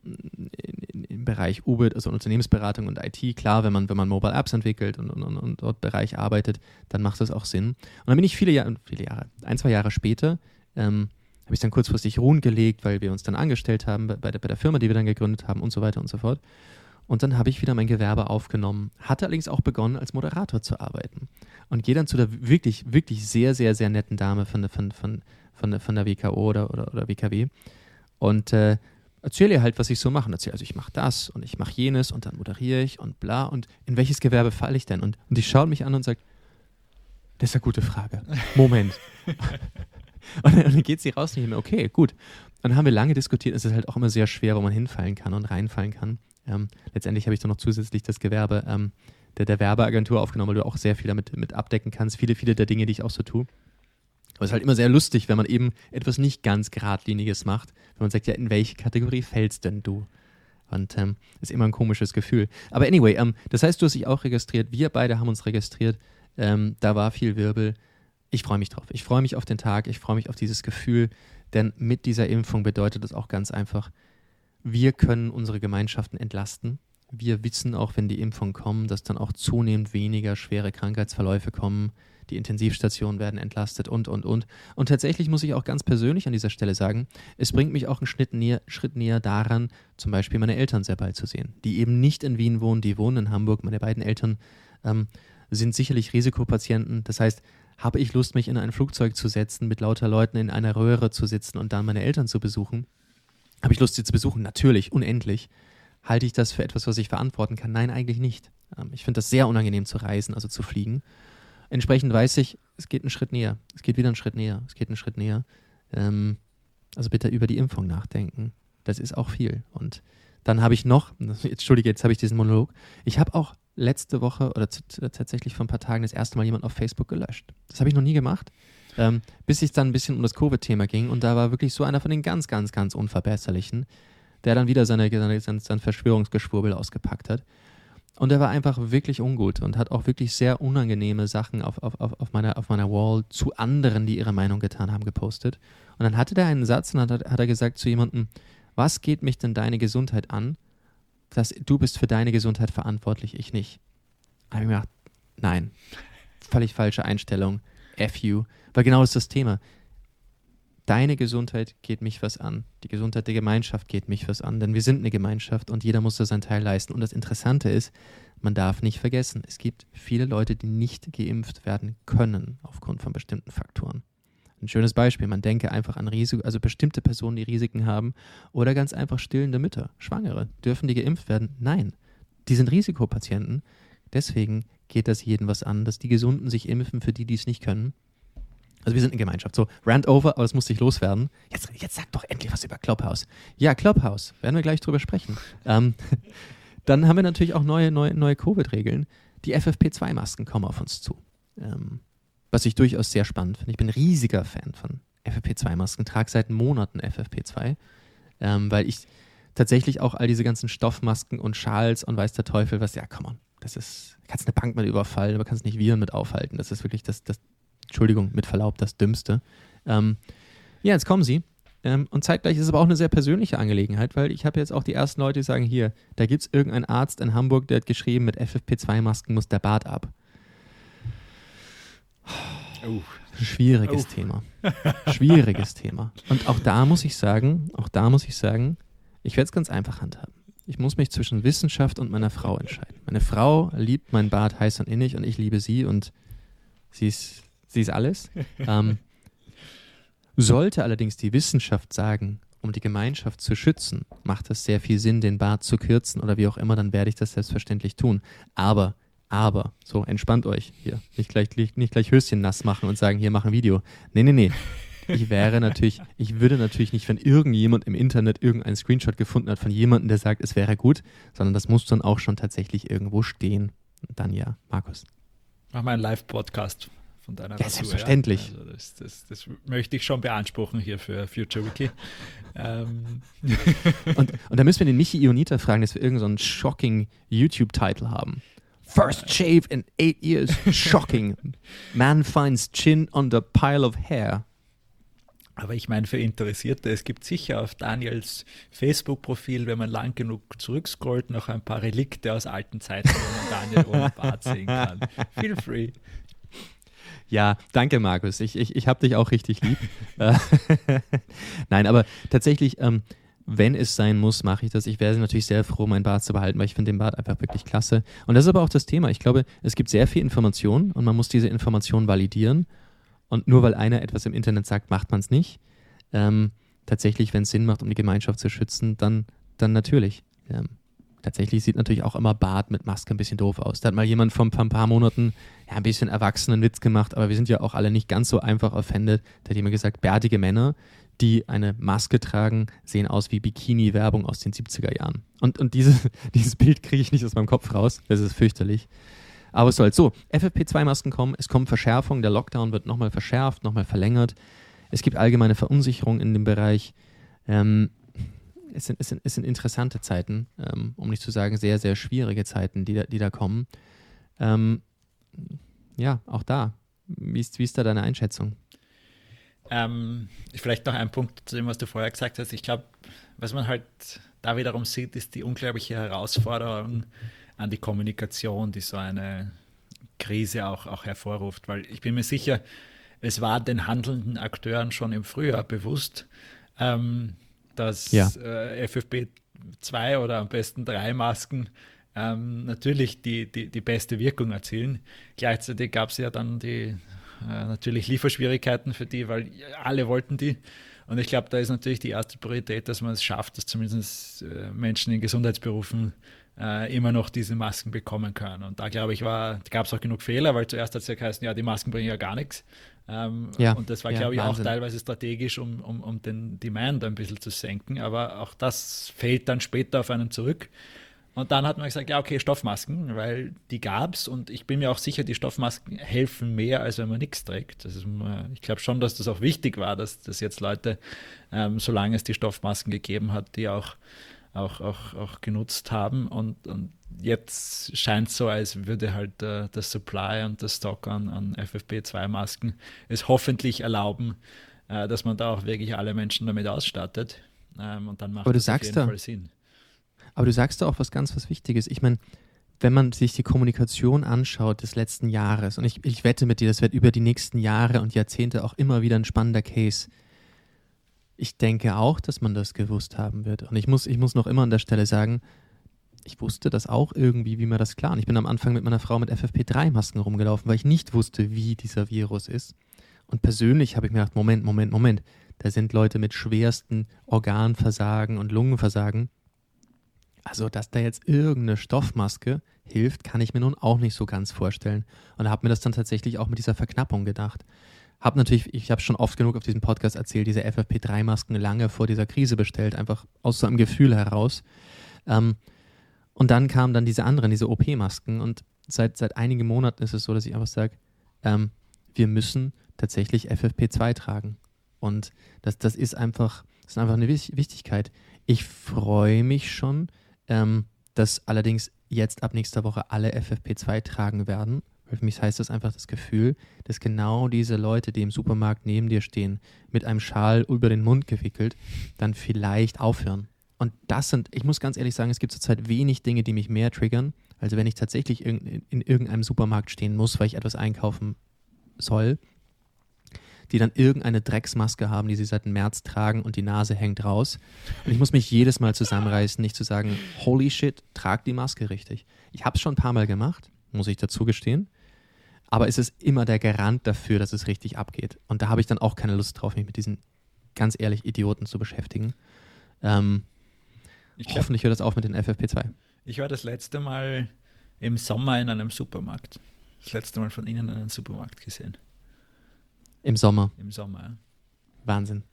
im Bereich UBIT, also Unternehmensberatung und IT, klar, wenn man, wenn man Mobile Apps entwickelt und, und, und dort Bereich arbeitet, dann macht das auch Sinn. Und dann bin ich viele Jahre, viele Jahre, ein, zwei Jahre später, ähm, habe ich dann kurzfristig ruhen gelegt, weil wir uns dann angestellt haben bei der, bei der Firma, die wir dann gegründet haben und so weiter und so fort. Und dann habe ich wieder mein Gewerbe aufgenommen, hatte allerdings auch begonnen, als Moderator zu arbeiten. Und gehe dann zu der wirklich, wirklich sehr, sehr, sehr netten Dame von der, von, von, von von der WKO oder, oder, oder WKW. Und äh, erzähle ihr halt, was ich so mache. Erzähle, also ich mache das und ich mache jenes und dann moderiere ich und bla. Und in welches Gewerbe falle ich denn? Und, und die schaut mich an und sagt, das ist eine gute Frage. Moment. *laughs* und, dann, geht sie raus und ich mir, okay, gut. Und dann haben wir lange diskutiert. Es ist halt auch immer sehr schwer, wo man hinfallen kann und reinfallen kann. Ähm, letztendlich habe ich dann noch zusätzlich das Gewerbe ähm, der, der Werbeagentur aufgenommen, weil du auch sehr viel damit mit abdecken kannst. Viele, viele der Dinge, die ich auch so tue. Aber es ist halt immer sehr lustig, wenn man eben etwas nicht ganz geradliniges macht, wenn man sagt, ja, in welche Kategorie fällst denn du? Und ähm, ist immer ein komisches Gefühl. Aber anyway, ähm, das heißt, du hast dich auch registriert. Wir beide haben uns registriert. Ähm, da war viel Wirbel. Ich freue mich drauf. Ich freue mich auf den Tag. Ich freue mich auf dieses Gefühl. Denn mit dieser Impfung bedeutet es auch ganz einfach, wir können unsere Gemeinschaften entlasten. Wir wissen auch, wenn die Impfungen kommen, dass dann auch zunehmend weniger schwere Krankheitsverläufe kommen die Intensivstationen werden entlastet und, und, und. Und tatsächlich muss ich auch ganz persönlich an dieser Stelle sagen, es bringt mich auch einen Schritt näher, Schritt näher daran, zum Beispiel meine Eltern sehr bald zu sehen, die eben nicht in Wien wohnen, die wohnen in Hamburg. Meine beiden Eltern ähm, sind sicherlich Risikopatienten. Das heißt, habe ich Lust, mich in ein Flugzeug zu setzen, mit lauter Leuten in einer Röhre zu sitzen und dann meine Eltern zu besuchen? Habe ich Lust, sie zu besuchen? Natürlich, unendlich. Halte ich das für etwas, was ich verantworten kann? Nein, eigentlich nicht. Ähm, ich finde das sehr unangenehm zu reisen, also zu fliegen. Entsprechend weiß ich, es geht einen Schritt näher. Es geht wieder einen Schritt näher. Es geht einen Schritt näher. Ähm, also bitte über die Impfung nachdenken. Das ist auch viel. Und dann habe ich noch, *laughs* jetzt, Entschuldige, jetzt habe ich diesen Monolog. Ich habe auch letzte Woche oder tatsächlich vor ein paar Tagen das erste Mal jemand auf Facebook gelöscht. Das habe ich noch nie gemacht. Ähm, bis es dann ein bisschen um das Covid-Thema ging. Und da war wirklich so einer von den ganz, ganz, ganz Unverbesserlichen, der dann wieder seine, seine, sein, sein Verschwörungsgeschwurbel ausgepackt hat. Und er war einfach wirklich ungut und hat auch wirklich sehr unangenehme Sachen auf, auf, auf, meiner, auf meiner Wall zu anderen, die ihre Meinung getan haben, gepostet. Und dann hatte der einen Satz und dann hat, hat er gesagt zu jemandem, was geht mich denn deine Gesundheit an? dass du bist für deine Gesundheit verantwortlich, ich nicht. Da habe ich mir gedacht, nein, völlig falsche Einstellung. F you. Weil genau ist das Thema deine Gesundheit geht mich was an. Die Gesundheit der Gemeinschaft geht mich was an. Denn wir sind eine Gemeinschaft und jeder muss da seinen Teil leisten. Und das Interessante ist, man darf nicht vergessen, es gibt viele Leute, die nicht geimpft werden können aufgrund von bestimmten Faktoren. Ein schönes Beispiel. Man denke einfach an Risiko, also bestimmte Personen, die Risiken haben oder ganz einfach stillende Mütter, Schwangere. Dürfen die geimpft werden? Nein. Die sind Risikopatienten. Deswegen geht das jeden was an, dass die Gesunden sich impfen für die, die es nicht können. Also wir sind eine Gemeinschaft. So, Rand over, aber es muss sich loswerden. Jetzt, jetzt sag doch endlich was über Clubhouse. Ja, Clubhouse, werden wir gleich drüber sprechen. Ähm, *laughs* dann haben wir natürlich auch neue, neue, neue Covid-Regeln. Die FFP2-Masken kommen auf uns zu. Ähm, was ich durchaus sehr spannend finde. Ich bin ein riesiger Fan von FFP2-Masken, trage seit Monaten FFP2, ähm, weil ich tatsächlich auch all diese ganzen Stoffmasken und Schals und weiß der Teufel was, ja, komm on, das ist, kannst eine Bank mit überfallen, aber kannst nicht Viren mit aufhalten. Das ist wirklich das, das Entschuldigung, mit Verlaub, das Dümmste. Ähm, ja, jetzt kommen sie. Ähm, und zeitgleich ist es aber auch eine sehr persönliche Angelegenheit, weil ich habe jetzt auch die ersten Leute, die sagen, hier, da gibt es irgendeinen Arzt in Hamburg, der hat geschrieben, mit FFP2-Masken muss der Bart ab. Oh. Schwieriges oh. Thema. Schwieriges Thema. Und auch da muss ich sagen, auch da muss ich sagen, ich werde es ganz einfach handhaben. Ich muss mich zwischen Wissenschaft und meiner Frau entscheiden. Meine Frau liebt mein Bart heiß und innig und ich liebe sie und sie ist sie ist alles. ähm, sollte allerdings die Wissenschaft sagen, um die Gemeinschaft zu schützen, macht es sehr viel Sinn, den Bart zu kürzen oder wie auch immer, dann werde ich das selbstverständlich tun. Aber, aber, so, entspannt euch hier. Nicht gleich, nicht gleich Höschen nass machen und sagen, hier, mach ein Video. Nee, nee, nee. Ich wäre natürlich, ich würde natürlich nicht, wenn irgendjemand im Internet irgendeinen Screenshot gefunden hat von jemandem, der sagt, es wäre gut, sondern das muss dann auch schon tatsächlich irgendwo stehen. Dann ja, Markus. Mach mal einen Live-Podcast von deiner ja, Rasur. Selbstverständlich. Also das, das, das, möchte ich schon beanspruchen hier für Future Wiki. ähm. *laughs* und, und da müssen wir den Michi Ionita fragen, dass wir irgendeinen so shocking YouTube-Title haben. First shave in eight years. Shocking. *laughs* Man finds chin on the pile of hair. Aber ich meine, für Interessierte, es gibt sicher auf Daniels Facebook-Profil, wenn man lang genug zurückscrollt, noch ein paar Relikte aus alten Zeiten, wo man Daniel ohne Bart sehen kann. *laughs* Feel free. Ja, danke, Markus. Ich, ich, ich habe dich auch richtig lieb. *laughs* *laughs* Nein, aber tatsächlich, ähm, wenn es sein muss, mache ich das. Ich wäre natürlich sehr froh, meinen Bart zu behalten, weil ich finde den Bart einfach wirklich klasse. Und das ist aber auch das Thema. Ich glaube, es gibt sehr viel Information und man muss diese Information validieren. Und nur weil einer etwas im Internet sagt, macht man es nicht. Ähm, tatsächlich, wenn es Sinn macht, um die Gemeinschaft zu schützen, dann, dann natürlich. Ähm, tatsächlich sieht natürlich auch immer Bart mit Maske ein bisschen doof aus. Da hat mal jemand vor ein paar Monaten ja, ein bisschen erwachsenen Witz gemacht, aber wir sind ja auch alle nicht ganz so einfach offended. Da hat jemand gesagt, bärtige Männer, die eine Maske tragen, sehen aus wie Bikini-Werbung aus den 70er Jahren. Und, und diese, *laughs* dieses Bild kriege ich nicht aus meinem Kopf raus. Das ist fürchterlich. Aber es soll so, FFP2-Masken kommen, es kommen Verschärfungen, der Lockdown wird nochmal verschärft, nochmal verlängert. Es gibt allgemeine Verunsicherung in dem Bereich. Ähm, es sind, es sind, es sind interessante Zeiten, ähm, um nicht zu sagen sehr, sehr schwierige Zeiten, die da, die da kommen. Ähm, ja, auch da. Wie ist, wie ist da deine Einschätzung? Ähm, vielleicht noch ein Punkt zu dem, was du vorher gesagt hast. Ich glaube, was man halt da wiederum sieht, ist die unglaubliche Herausforderung an die Kommunikation, die so eine Krise auch, auch hervorruft. Weil ich bin mir sicher, es war den handelnden Akteuren schon im Frühjahr bewusst, ähm, dass ja. äh, FFP2 oder am besten drei Masken ähm, natürlich die, die, die beste Wirkung erzielen. Gleichzeitig gab es ja dann die äh, natürlich Lieferschwierigkeiten für die, weil alle wollten die. Und ich glaube, da ist natürlich die erste Priorität, dass man es schafft, dass zumindest äh, Menschen in Gesundheitsberufen äh, immer noch diese Masken bekommen können. Und da glaube ich, gab es auch genug Fehler, weil zuerst hat es ja geheißen, ja, die Masken bringen ja gar nichts. Ähm, ja, und das war, ja, glaube ich, Wahnsinn. auch teilweise strategisch, um, um, um den Demand ein bisschen zu senken. Aber auch das fällt dann später auf einen zurück. Und dann hat man gesagt, ja, okay, Stoffmasken, weil die gab es und ich bin mir auch sicher, die Stoffmasken helfen mehr, als wenn man nichts trägt. Also ich glaube schon, dass das auch wichtig war, dass, dass jetzt Leute, ähm, solange es die Stoffmasken gegeben hat, die auch auch, auch, auch genutzt haben. Und, und jetzt scheint es so, als würde halt äh, das Supply und das Stock an, an FFP2-Masken es hoffentlich erlauben, äh, dass man da auch wirklich alle Menschen damit ausstattet. Ähm, und dann macht aber das auf jeden da, Fall Sinn. Aber du sagst da auch was ganz was Wichtiges. Ich meine, wenn man sich die Kommunikation anschaut des letzten Jahres, und ich, ich wette mit dir, das wird über die nächsten Jahre und Jahrzehnte auch immer wieder ein spannender Case, ich denke auch, dass man das gewusst haben wird. Und ich muss, ich muss noch immer an der Stelle sagen, ich wusste das auch irgendwie, wie mir das klar. Und ich bin am Anfang mit meiner Frau mit FFP3-Masken rumgelaufen, weil ich nicht wusste, wie dieser Virus ist. Und persönlich habe ich mir gedacht, Moment, Moment, Moment. Da sind Leute mit schwersten Organversagen und Lungenversagen. Also, dass da jetzt irgendeine Stoffmaske hilft, kann ich mir nun auch nicht so ganz vorstellen. Und habe mir das dann tatsächlich auch mit dieser Verknappung gedacht. Habe natürlich, ich habe schon oft genug auf diesem Podcast erzählt, diese FFP3-Masken lange vor dieser Krise bestellt, einfach aus so einem Gefühl heraus. Ähm, und dann kamen dann diese anderen, diese OP-Masken. Und seit, seit einigen Monaten ist es so, dass ich einfach sage, ähm, wir müssen tatsächlich FFP2 tragen. Und das, das ist einfach, das ist einfach eine Wichtigkeit. Ich freue mich schon, ähm, dass allerdings jetzt ab nächster Woche alle FFP2 tragen werden. Für mich heißt das einfach das Gefühl, dass genau diese Leute, die im Supermarkt neben dir stehen, mit einem Schal über den Mund gewickelt, dann vielleicht aufhören. Und das sind, ich muss ganz ehrlich sagen, es gibt zurzeit wenig Dinge, die mich mehr triggern. Also wenn ich tatsächlich in, in irgendeinem Supermarkt stehen muss, weil ich etwas einkaufen soll, die dann irgendeine Drecksmaske haben, die sie seit März tragen und die Nase hängt raus. Und ich muss mich jedes Mal zusammenreißen, nicht zu sagen, holy shit, trag die Maske richtig. Ich habe es schon ein paar Mal gemacht, muss ich dazu gestehen. Aber es ist immer der Garant dafür, dass es richtig abgeht. Und da habe ich dann auch keine Lust drauf, mich mit diesen ganz ehrlich Idioten zu beschäftigen. Ähm, glaub, hoffentlich hört das auf mit den FFP2. Ich war das letzte Mal im Sommer in einem Supermarkt. Das letzte Mal von Ihnen in einem Supermarkt gesehen. Im Sommer. Im Sommer, ja. Wahnsinn.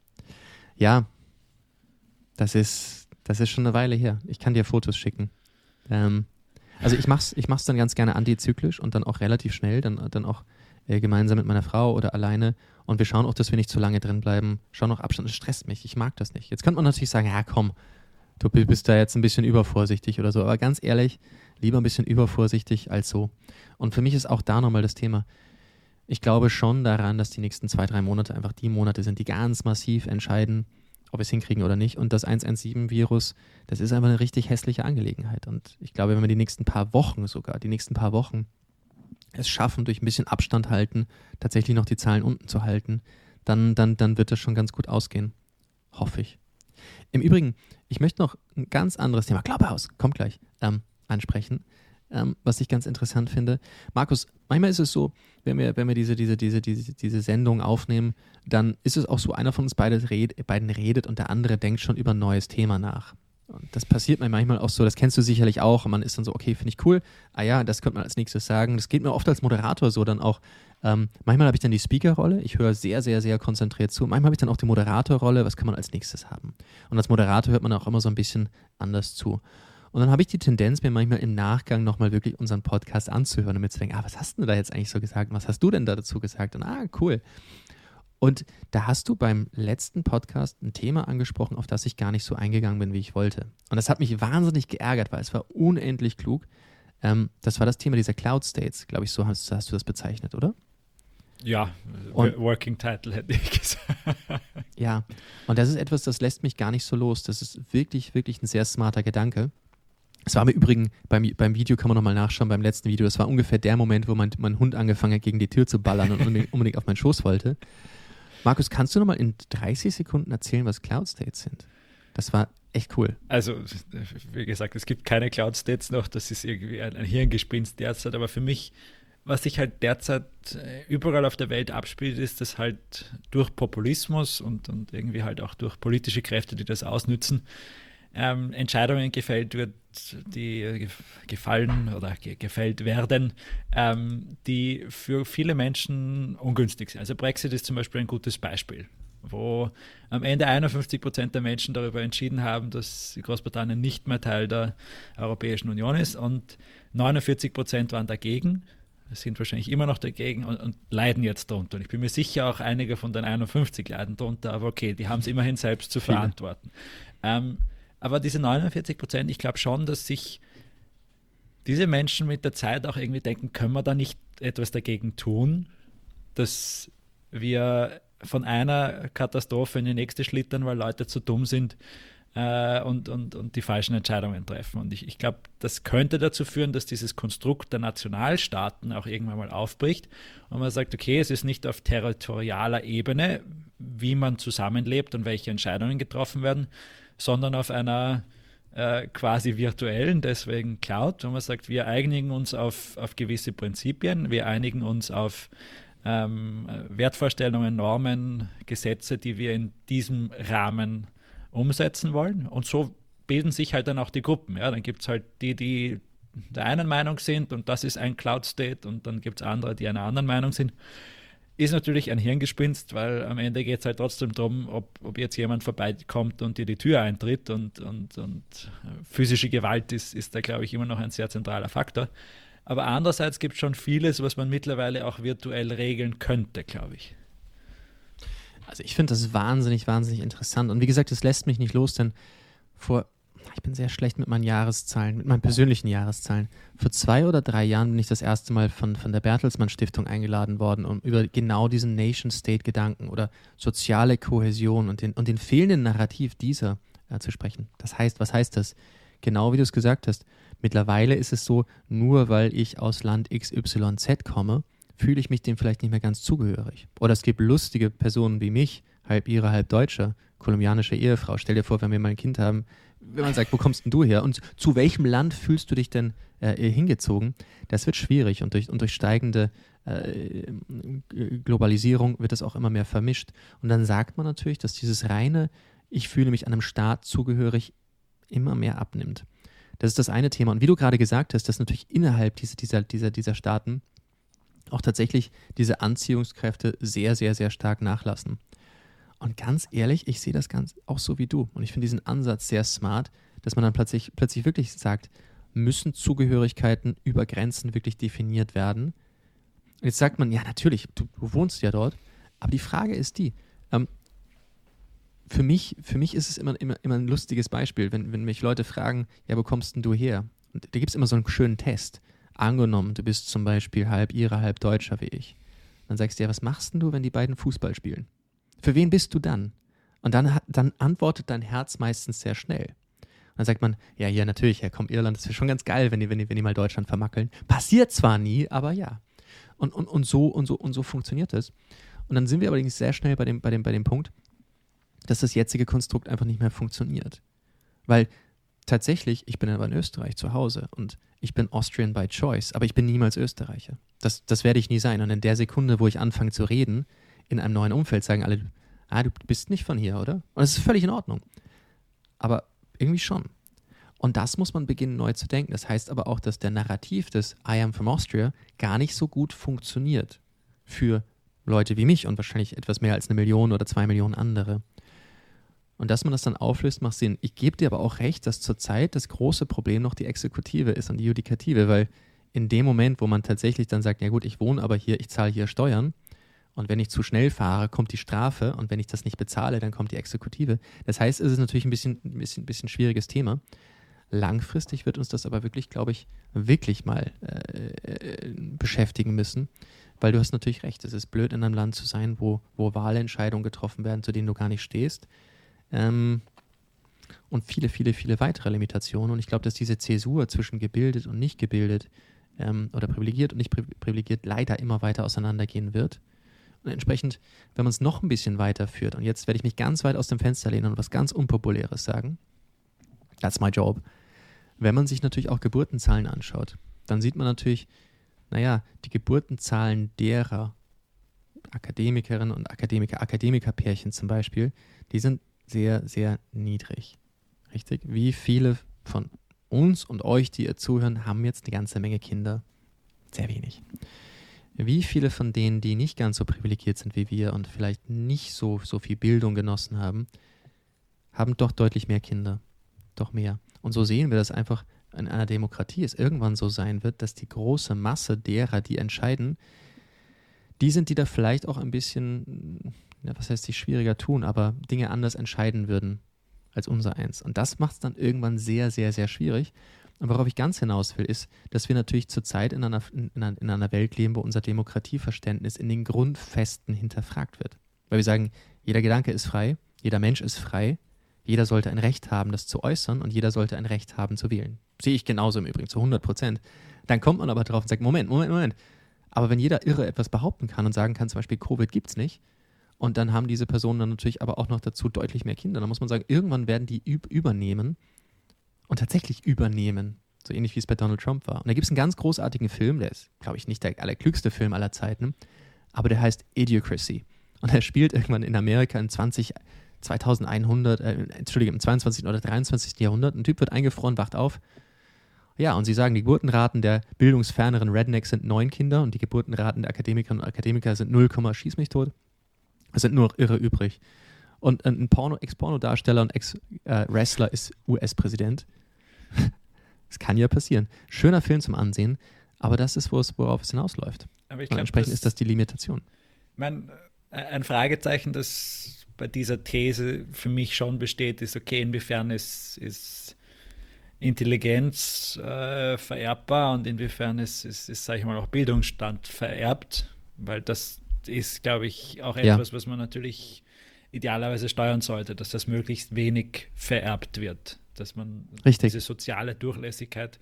Ja, das ist, das ist schon eine Weile her. Ich kann dir Fotos schicken. Ähm, also ich mach's, ich mach's dann ganz gerne antizyklisch und dann auch relativ schnell, dann, dann auch äh, gemeinsam mit meiner Frau oder alleine. Und wir schauen auch, dass wir nicht zu lange drin bleiben. Schauen auch Abstand. Das stresst mich. Ich mag das nicht. Jetzt könnte man natürlich sagen, ja komm, du bist da jetzt ein bisschen übervorsichtig oder so. Aber ganz ehrlich, lieber ein bisschen übervorsichtig als so. Und für mich ist auch da nochmal das Thema, ich glaube schon daran, dass die nächsten zwei, drei Monate einfach die Monate sind, die ganz massiv entscheiden, ob wir es hinkriegen oder nicht. Und das 117-Virus, das ist einfach eine richtig hässliche Angelegenheit. Und ich glaube, wenn wir die nächsten paar Wochen sogar, die nächsten paar Wochen es schaffen, durch ein bisschen Abstand halten, tatsächlich noch die Zahlen unten zu halten, dann, dann, dann wird das schon ganz gut ausgehen. Hoffe ich. Im Übrigen, ich möchte noch ein ganz anderes Thema, Clubhouse, kommt gleich, ähm, ansprechen ähm, was ich ganz interessant finde. Markus, manchmal ist es so, wenn wir, wenn wir diese, diese, diese, diese, diese Sendung aufnehmen, dann ist es auch so, einer von uns beide red, beiden redet und der andere denkt schon über ein neues Thema nach. Und das passiert mir manchmal auch so, das kennst du sicherlich auch. Und man ist dann so, okay, finde ich cool. Ah ja, das könnte man als nächstes sagen. Das geht mir oft als Moderator so dann auch. Ähm, manchmal habe ich dann die Speaker-Rolle, ich höre sehr, sehr, sehr konzentriert zu. Manchmal habe ich dann auch die Moderator-Rolle, was kann man als nächstes haben? Und als Moderator hört man auch immer so ein bisschen anders zu. Und dann habe ich die Tendenz, mir manchmal im Nachgang nochmal wirklich unseren Podcast anzuhören und mir zu denken, ah, was hast du da jetzt eigentlich so gesagt? Was hast du denn da dazu gesagt? Und ah, cool. Und da hast du beim letzten Podcast ein Thema angesprochen, auf das ich gar nicht so eingegangen bin, wie ich wollte. Und das hat mich wahnsinnig geärgert, weil es war unendlich klug. Ähm, das war das Thema dieser Cloud States, glaube ich, so hast, hast, du das bezeichnet, oder? Ja, und, Working Title hätte ich gesagt. ja, und das ist etwas, das lässt mich gar nicht so los. Das ist wirklich, wirklich ein sehr smarter Gedanke. Es war im Übrigen, beim, beim Video kann man nochmal nachschauen, beim letzten Video, das war ungefähr der Moment, wo mein, mein Hund angefangen hat, gegen die Tür zu ballern und unbedingt, unbedingt auf meinen Schoß wollte. Markus, kannst du nochmal in 30 Sekunden erzählen, was Cloud States sind? Das war echt cool. Also, wie gesagt, es gibt keine Cloud States noch, das ist irgendwie ein, ein Hirngespinst derzeit, aber für mich, was sich halt derzeit äh, überall auf der Welt abspielt, ist, dass halt durch Populismus und, und irgendwie halt auch durch politische Kräfte, die das ausnützen, ähm, Entscheidungen gefällt wird, die gefallen oder ge gefällt werden, ähm, die für viele Menschen ungünstig sind. Also Brexit ist zum Beispiel ein gutes Beispiel, wo am Ende 51 Prozent der Menschen darüber entschieden haben, dass Großbritannien nicht mehr Teil der Europäischen Union ist und 49 Prozent waren dagegen sind wahrscheinlich immer noch dagegen und, und, leiden jetzt darunter. Und ich bin mir sicher, auch einige von den 51 leiden darunter, aber okay, die haben es immerhin selbst zu verantworten. Ähm, aber diese 49 Prozent, ich glaube schon, dass sich diese Menschen mit der Zeit auch irgendwie denken, können wir da nicht etwas dagegen tun, dass wir von einer Katastrophe in die nächste schlittern, weil Leute zu dumm sind äh, und, und, und die falschen Entscheidungen treffen. Und ich, ich glaube, das könnte dazu führen, dass dieses Konstrukt der Nationalstaaten auch irgendwann mal aufbricht und man sagt, okay, es ist nicht auf territorialer Ebene, wie man zusammenlebt und welche Entscheidungen getroffen werden, sondern auf einer äh, quasi virtuellen, deswegen Cloud, wo man sagt, wir einigen uns auf, auf gewisse Prinzipien, wir einigen uns auf ähm, Wertvorstellungen, Normen, Gesetze, die wir in diesem Rahmen umsetzen wollen. Und so bilden sich halt dann auch die Gruppen. Ja, dann gibt es halt die, die der einen Meinung sind und das ist ein Cloud State und dann gibt es andere, die einer anderen Meinung sind. Ist natürlich ein Hirngespinst, weil am Ende geht es halt trotzdem darum, ob, ob jetzt jemand vorbeikommt und dir die Tür eintritt und, und, und physische Gewalt ist, ist da, glaube ich, immer noch ein sehr zentraler Faktor. Aber andererseits gibt es schon vieles, was man mittlerweile auch virtuell regeln könnte, glaube ich. Also ich finde das wahnsinnig, wahnsinnig interessant. Und wie gesagt, es lässt mich nicht los, denn vor, ich bin sehr schlecht mit meinen Jahreszahlen, mit meinen persönlichen Jahreszahlen. Vor zwei oder drei Jahren bin ich das erste Mal von, von der Bertelsmann Stiftung eingeladen worden, um über genau diesen Nation-State-Gedanken oder soziale Kohäsion und den, und den fehlenden Narrativ dieser äh, zu sprechen. Das heißt, was heißt das? Genau wie du es gesagt hast, Mittlerweile ist es so, nur weil ich aus Land XYZ komme, fühle ich mich dem vielleicht nicht mehr ganz zugehörig. Oder es gibt lustige Personen wie mich, halb ihre, halb deutscher, kolumbianische Ehefrau. Stell dir vor, wenn wir mal ein Kind haben, wenn man sagt, wo kommst denn du her? Und zu welchem Land fühlst du dich denn äh, hingezogen? Das wird schwierig und durch, und durch steigende äh, Globalisierung wird das auch immer mehr vermischt. Und dann sagt man natürlich, dass dieses reine, ich fühle mich einem Staat zugehörig, immer mehr abnimmt. Das ist das eine Thema. Und wie du gerade gesagt hast, dass natürlich innerhalb dieser, dieser, dieser, dieser Staaten auch tatsächlich diese Anziehungskräfte sehr, sehr, sehr stark nachlassen. Und ganz ehrlich, ich sehe das ganz auch so wie du. Und ich finde diesen Ansatz sehr smart, dass man dann plötzlich, plötzlich wirklich sagt, müssen Zugehörigkeiten über Grenzen wirklich definiert werden? Und jetzt sagt man, ja, natürlich, du, du wohnst ja dort. Aber die Frage ist die, ähm, für mich, für mich ist es immer, immer, immer ein lustiges Beispiel, wenn, wenn mich Leute fragen, ja, wo kommst denn du her? Und da gibt es immer so einen schönen Test. Angenommen, du bist zum Beispiel halb Ire, halb Deutscher wie ich. Dann sagst du ja, was machst denn du, wenn die beiden Fußball spielen? Für wen bist du dann? Und dann, dann antwortet dein Herz meistens sehr schnell. Und dann sagt man, ja, ja, natürlich, ja, komm, Irland, das wäre schon ganz geil, wenn die, wenn, die, wenn die mal Deutschland vermackeln. Passiert zwar nie, aber ja. Und, und, und, so, und, so, und so funktioniert es. Und dann sind wir allerdings sehr schnell bei dem, bei dem, bei dem Punkt, dass das jetzige Konstrukt einfach nicht mehr funktioniert. Weil tatsächlich, ich bin aber in Österreich zu Hause und ich bin Austrian by choice, aber ich bin niemals Österreicher. Das, das werde ich nie sein. Und in der Sekunde, wo ich anfange zu reden, in einem neuen Umfeld, sagen alle, ah, du bist nicht von hier, oder? Und das ist völlig in Ordnung. Aber irgendwie schon. Und das muss man beginnen neu zu denken. Das heißt aber auch, dass der Narrativ des I am from Austria gar nicht so gut funktioniert für Leute wie mich und wahrscheinlich etwas mehr als eine Million oder zwei Millionen andere. Und dass man das dann auflöst, macht Sinn. Ich gebe dir aber auch recht, dass zurzeit das große Problem noch die Exekutive ist und die Judikative, weil in dem Moment, wo man tatsächlich dann sagt, ja gut, ich wohne aber hier, ich zahle hier Steuern und wenn ich zu schnell fahre, kommt die Strafe und wenn ich das nicht bezahle, dann kommt die Exekutive. Das heißt, es ist natürlich ein bisschen, ein bisschen, bisschen schwieriges Thema. Langfristig wird uns das aber wirklich, glaube ich, wirklich mal äh, äh, beschäftigen müssen, weil du hast natürlich recht, es ist blöd in einem Land zu sein, wo, wo Wahlentscheidungen getroffen werden, zu denen du gar nicht stehst ähm, und viele, viele, viele weitere Limitationen. Und ich glaube, dass diese Zäsur zwischen gebildet und nicht gebildet ähm, oder privilegiert und nicht privilegiert leider immer weiter auseinandergehen wird. Und entsprechend, wenn man es noch ein bisschen weiterführt, und jetzt werde ich mich ganz weit aus dem Fenster lehnen und was ganz Unpopuläres sagen, that's my job. Wenn man sich natürlich auch Geburtenzahlen anschaut, dann sieht man natürlich, naja, die Geburtenzahlen derer Akademikerinnen und Akademiker, Akademikerpärchen zum Beispiel, die sind sehr, sehr niedrig. Richtig? Wie viele von uns und euch, die ihr zuhören, haben jetzt eine ganze Menge Kinder? Sehr wenig. Wie viele von denen, die nicht ganz so privilegiert sind wie wir und vielleicht nicht so, so viel Bildung genossen haben, haben doch deutlich mehr Kinder. Doch mehr. Und so sehen wir, dass einfach in einer Demokratie es irgendwann so sein wird, dass die große Masse derer, die entscheiden, die sind, die da vielleicht auch ein bisschen ja, was heißt sich schwieriger tun, aber Dinge anders entscheiden würden als unser eins. Und das macht es dann irgendwann sehr, sehr, sehr schwierig. Und worauf ich ganz hinaus will, ist, dass wir natürlich zurzeit in einer, in, in einer Welt leben, wo unser Demokratieverständnis in den Grundfesten hinterfragt wird. Weil wir sagen, jeder Gedanke ist frei, jeder Mensch ist frei, jeder sollte ein Recht haben, das zu äußern und jeder sollte ein Recht haben zu wählen. Sehe ich genauso im Übrigen, zu 100 Prozent. Dann kommt man aber drauf und sagt, Moment, Moment, Moment. Aber wenn jeder Irre etwas behaupten kann und sagen kann, zum Beispiel, Covid gibt es nicht, und dann haben diese Personen dann natürlich aber auch noch dazu deutlich mehr Kinder. Da muss man sagen, irgendwann werden die übernehmen und tatsächlich übernehmen. So ähnlich wie es bei Donald Trump war. Und da gibt es einen ganz großartigen Film, der ist, glaube ich, nicht der allerklügste Film aller Zeiten. aber der heißt Idiocracy. Und er spielt irgendwann in Amerika in 20, 2100, äh, Entschuldigung, im 22. oder 23. Jahrhundert. Ein Typ wird eingefroren, wacht auf. Ja, und sie sagen, die Geburtenraten der bildungsferneren Rednecks sind neun Kinder und die Geburtenraten der Akademikerinnen und Akademiker sind 0, schieß mich tot. Es sind nur Irre übrig. Und ein Porno, Ex-Porno-Darsteller und Ex-Wrestler ist US-Präsident. *laughs* Das kann ja passieren. Schöner Film zum Ansehen, aber das ist, worauf es hinausläuft. Aber ich glaub, entsprechend das, ist das die Limitation. Mein, ein Fragezeichen, das bei dieser These für mich schon besteht, ist, okay, inwiefern ist, ist Intelligenz äh, vererbbar und inwiefern ist, ist, ist sage ich mal, auch Bildungsstand vererbt, weil das ist, glaube ich, auch etwas, ja. was man natürlich idealerweise steuern sollte, dass das möglichst wenig vererbt wird, dass man Richtig. diese soziale Durchlässigkeit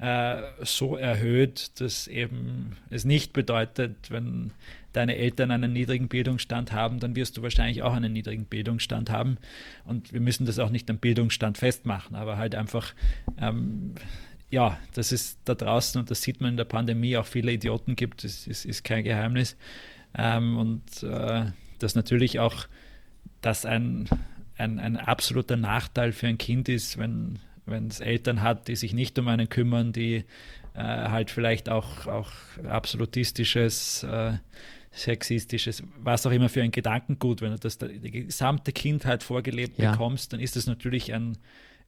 äh, so erhöht, dass eben es nicht bedeutet, wenn deine Eltern einen niedrigen Bildungsstand haben, dann wirst du wahrscheinlich auch einen niedrigen Bildungsstand haben. Und wir müssen das auch nicht am Bildungsstand festmachen, aber halt einfach, ähm, ja, dass es da draußen, und das sieht man in der Pandemie, auch viele Idioten gibt, das ist, ist kein Geheimnis. Ähm, und äh, dass natürlich auch das ein, ein, ein absoluter Nachteil für ein Kind ist, wenn wenn es Eltern hat, die sich nicht um einen kümmern, die äh, halt vielleicht auch, auch absolutistisches, äh, sexistisches, was auch immer für ein Gedankengut, wenn du das die gesamte Kindheit vorgelebt ja. bekommst, dann ist das natürlich ein,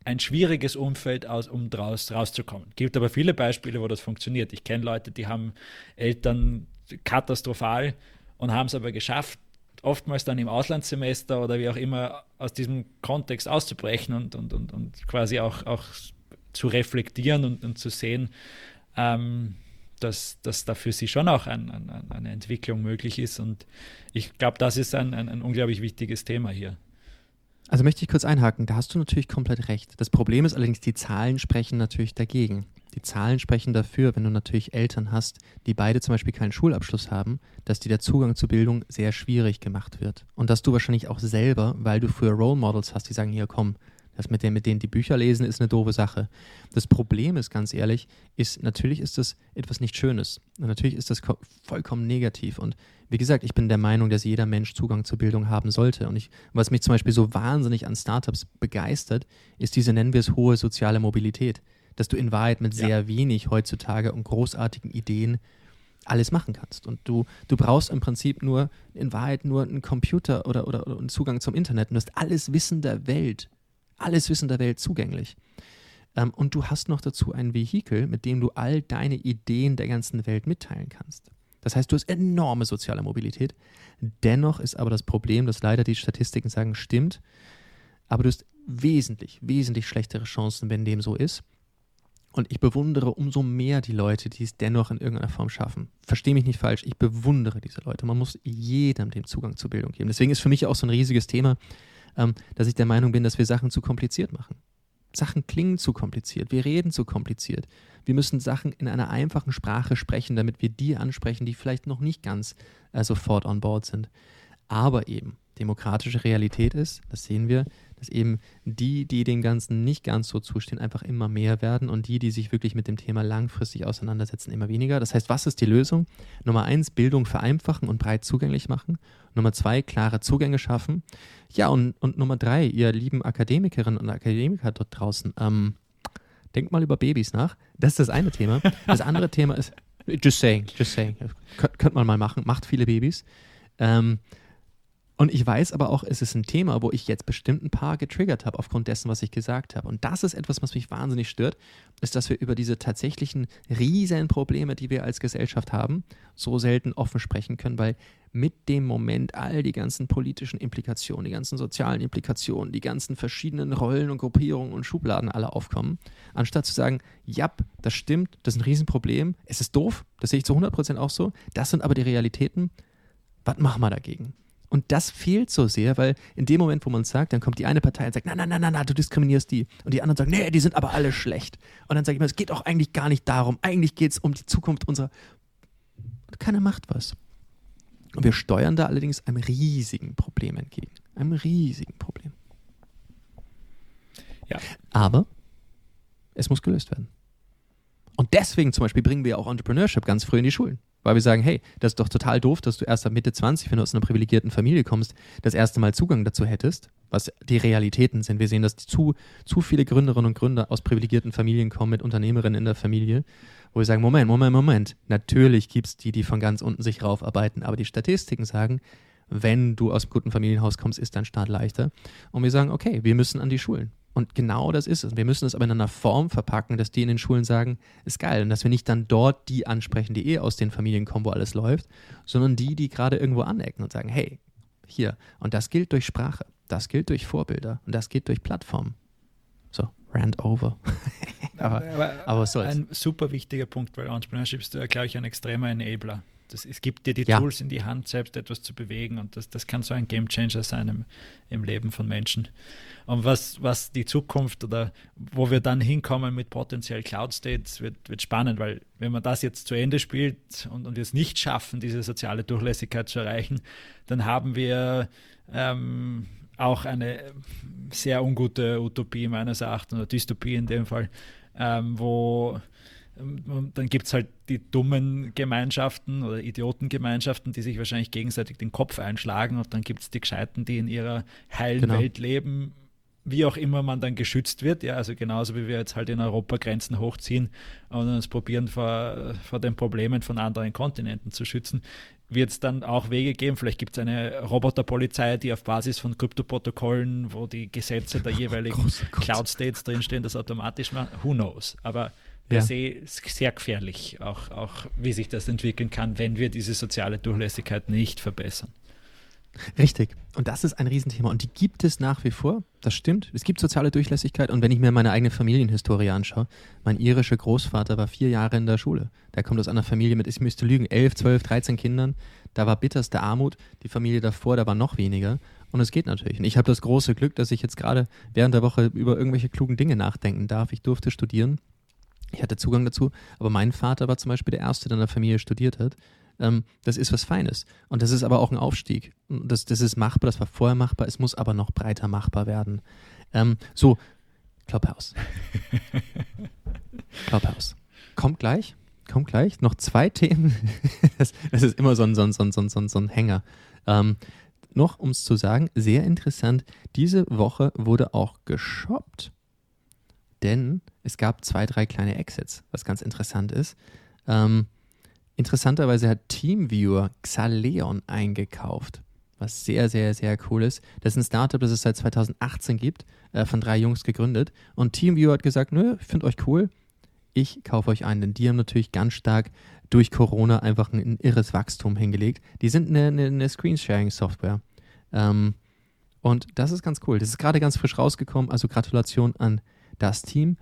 ein schwieriges Umfeld, aus, um draus rauszukommen. Es gibt aber viele Beispiele, wo das funktioniert. Ich kenne Leute, die haben Eltern katastrophal und haben es aber geschafft, oftmals dann im Auslandssemester oder wie auch immer aus diesem Kontext auszubrechen und, und, und, und quasi auch, auch zu reflektieren und, und zu sehen, ähm, dass, dass da für sie schon auch ein, ein, eine Entwicklung möglich ist. Und ich glaube, das ist ein, ein, ein unglaublich wichtiges Thema hier. Also möchte ich kurz einhaken, da hast du natürlich komplett recht. Das Problem ist allerdings, die Zahlen sprechen natürlich dagegen. Die Zahlen sprechen dafür, wenn du natürlich Eltern hast, die beide zum Beispiel keinen Schulabschluss haben, dass dir der Zugang zur Bildung sehr schwierig gemacht wird. Und dass du wahrscheinlich auch selber, weil du früher Role Models hast, die sagen, hier komm, das mit, denen, mit denen die Bücher lesen, ist eine doofe Sache. Das Problem ist, ganz ehrlich, ist, natürlich ist das etwas nicht Schönes. Und natürlich ist das vollkommen negativ. Und wie gesagt, ich bin der Meinung, dass jeder Mensch Zugang zur Bildung haben sollte. Und ich, was mich zum Beispiel so wahnsinnig an Startups begeistert, ist diese, nennen wir es, hohe soziale Mobilität dass du in Wahrheit mit sehr ja. wenig heutzutage und großartigen Ideen alles machen kannst. Und du, du brauchst im Prinzip nur, in Wahrheit nur einen Computer oder, oder, oder einen Zugang zum Internet. Und du hast alles Wissen der Welt, alles Wissen der Welt zugänglich. Ähm, und du hast noch dazu ein Vehikel, mit dem du all deine Ideen der ganzen Welt mitteilen kannst. Das heißt, du hast enorme soziale Mobilität. Dennoch ist aber das Problem, dass leider die Statistiken sagen, stimmt, aber du hast wesentlich, wesentlich schlechtere Chancen, wenn dem so ist. Und ich bewundere umso mehr die Leute, die es dennoch in irgendeiner Form schaffen. Verstehe mich nicht falsch, ich bewundere diese Leute. Man muss jedem den Zugang zur Bildung geben. Deswegen ist für mich auch so ein riesiges Thema, ähm, dass ich der Meinung bin, dass wir Sachen zu kompliziert machen. Sachen klingen zu kompliziert, wir reden zu kompliziert. Wir müssen Sachen in einer einfachen Sprache sprechen, damit wir die ansprechen, die vielleicht noch nicht ganz äh, sofort on board sind. Aber eben, demokratische Realität ist, das sehen wir, dass eben die, die dem Ganzen nicht ganz so zustehen, einfach immer mehr werden und die, die sich wirklich mit dem Thema langfristig auseinandersetzen, immer weniger. Das heißt, was ist die Lösung? Nummer eins, Bildung vereinfachen und breit zugänglich machen. Nummer zwei, klare Zugänge schaffen. Ja, und, und Nummer drei, ihr lieben Akademikerinnen und Akademiker dort draußen, ähm, denkt mal über Babys nach. Das ist das eine Thema. Das andere Thema ist, just saying, just saying, Könnt, könnte man mal machen, macht viele Babys. Ähm, und ich weiß aber auch, es ist ein Thema, wo ich jetzt bestimmt ein paar getriggert habe aufgrund dessen, was ich gesagt habe. Und das ist etwas, was mich wahnsinnig stört, ist, dass wir über diese tatsächlichen riesen Probleme, die wir als Gesellschaft haben, so selten offen sprechen können, weil mit dem Moment all die ganzen politischen Implikationen, die ganzen sozialen Implikationen, die ganzen verschiedenen Rollen und Gruppierungen und Schubladen alle aufkommen, anstatt zu sagen, ja, das stimmt, das ist ein Riesenproblem, es ist doof, das sehe ich zu 100% auch so, das sind aber die Realitäten, was machen wir dagegen? Und das fehlt so sehr, weil in dem Moment, wo man sagt, dann kommt die eine Partei und sagt, nein, nein, nein, nein, na, du diskriminierst die. Und die anderen sagen, nee, die sind aber alle schlecht. Und dann sage ich mir, es geht auch eigentlich gar nicht darum. Eigentlich geht es um die Zukunft unserer. Keiner macht was. Und wir steuern da allerdings einem riesigen Problem entgegen. Einem riesigen Problem. Ja. Aber es muss gelöst werden. Und deswegen zum Beispiel bringen wir auch Entrepreneurship ganz früh in die Schulen. Weil wir sagen, hey, das ist doch total doof, dass du erst ab Mitte 20, wenn du aus einer privilegierten Familie kommst, das erste Mal Zugang dazu hättest, was die Realitäten sind. Wir sehen, dass zu, zu viele Gründerinnen und Gründer aus privilegierten Familien kommen mit Unternehmerinnen in der Familie, wo wir sagen, Moment, Moment, Moment, natürlich gibt es die, die von ganz unten sich raufarbeiten, aber die Statistiken sagen, wenn du aus einem guten Familienhaus kommst, ist dein Start leichter. Und wir sagen, okay, wir müssen an die Schulen. Und genau das ist es. Wir müssen es aber in einer Form verpacken, dass die in den Schulen sagen, ist geil. Und dass wir nicht dann dort die ansprechen, die eh aus den Familien kommen, wo alles läuft, sondern die, die gerade irgendwo anecken und sagen, hey, hier. Und das gilt durch Sprache, das gilt durch Vorbilder und das gilt durch Plattformen. So, rand over. *laughs* aber, aber, aber was soll's. Ein super wichtiger Punkt, weil Entrepreneurship ist, glaube ich, ein extremer Enabler. Das, es gibt dir die ja. Tools in die Hand, selbst etwas zu bewegen und das, das kann so ein Game Changer sein im, im Leben von Menschen. Und was, was die Zukunft oder wo wir dann hinkommen mit potenziell Cloud States, wird, wird spannend, weil wenn man das jetzt zu Ende spielt und, und wir es nicht schaffen, diese soziale Durchlässigkeit zu erreichen, dann haben wir ähm, auch eine sehr ungute Utopie meines Erachtens oder Dystopie in dem Fall, ähm, wo dann gibt es halt die dummen Gemeinschaften oder Idiotengemeinschaften, die sich wahrscheinlich gegenseitig den Kopf einschlagen und dann gibt es die Gescheiten, die in ihrer heilen genau. Welt leben, wie auch immer man dann geschützt wird. Ja, also genauso wie wir jetzt halt in Europa Grenzen hochziehen und uns probieren, vor, vor den Problemen von anderen Kontinenten zu schützen, wird es dann auch Wege geben. Vielleicht gibt es eine Roboterpolizei, die auf Basis von Kryptoprotokollen, wo die Gesetze der *laughs* jeweiligen Cloud States drinstehen, das automatisch macht. Who knows? Aber per ja. se sehr gefährlich, auch, auch wie sich das entwickeln kann, wenn wir diese soziale Durchlässigkeit nicht verbessern. Richtig. Und das ist ein Riesenthema. Und die gibt es nach wie vor. Das stimmt. Es gibt soziale Durchlässigkeit. Und wenn ich mir meine eigene Familienhistorie anschaue, mein irischer Großvater war vier Jahre in der Schule. Der kommt aus einer Familie mit, ich müsste lügen, elf, zwölf, dreizehn Kindern. Da war bitterste Armut. Die Familie davor, da war noch weniger. Und es geht natürlich. Und ich habe das große Glück, dass ich jetzt gerade während der Woche über irgendwelche klugen Dinge nachdenken darf. Ich durfte studieren ich hatte Zugang dazu, aber mein Vater war zum Beispiel der Erste, der in der Familie studiert hat. Ähm, das ist was Feines. Und das ist aber auch ein Aufstieg. Das, das ist machbar, das war vorher machbar, es muss aber noch breiter machbar werden. Ähm, so, Clubhouse. *laughs* Clubhouse. Kommt gleich, kommt gleich. Noch zwei Themen. *laughs* das, das, ist immer so ein, so ein, so ein, so ein, so ein Hänger. Ähm, noch, um es zu sagen, sehr interessant, diese Woche wurde auch geshoppt denn es gab zwei, drei kleine Exits, was ganz interessant ist. Ähm, interessanterweise hat TeamViewer Xaleon eingekauft, was sehr, sehr, sehr cool ist. Das ist ein Startup, das es seit 2018 gibt, äh, von drei Jungs gegründet. Und TeamViewer hat gesagt, nö, ich finde euch cool, ich kaufe euch ein, denn die haben natürlich ganz stark durch Corona einfach ein, ein irres Wachstum hingelegt. Die sind eine, eine, eine Screensharing-Software. Ähm, und das ist ganz cool. Das ist gerade ganz frisch rausgekommen, also Gratulation an das Team.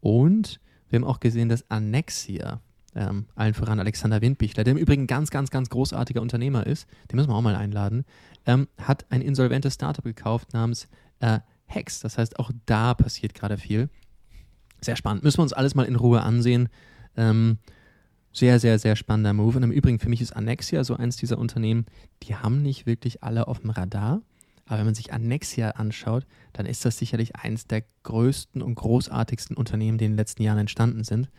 Und wir haben auch gesehen, dass Annexia, ähm, allen voran Alexander Windbichler, der im Übrigen ganz, ganz, ganz großartiger Unternehmer ist, den müssen wir auch mal einladen, ähm, hat ein insolventes Startup gekauft namens äh, Hex. Das heißt, auch da passiert gerade viel. Sehr spannend. Müssen wir uns alles mal in Ruhe ansehen. Ähm, sehr, sehr, sehr spannender Move. Und im Übrigen, für mich ist Annexia so eins dieser Unternehmen, die haben nicht wirklich alle auf dem Radar. Aber wenn man sich Annexia anschaut, dann ist das sicherlich eines der größten und großartigsten Unternehmen, die in den letzten Jahren entstanden sind.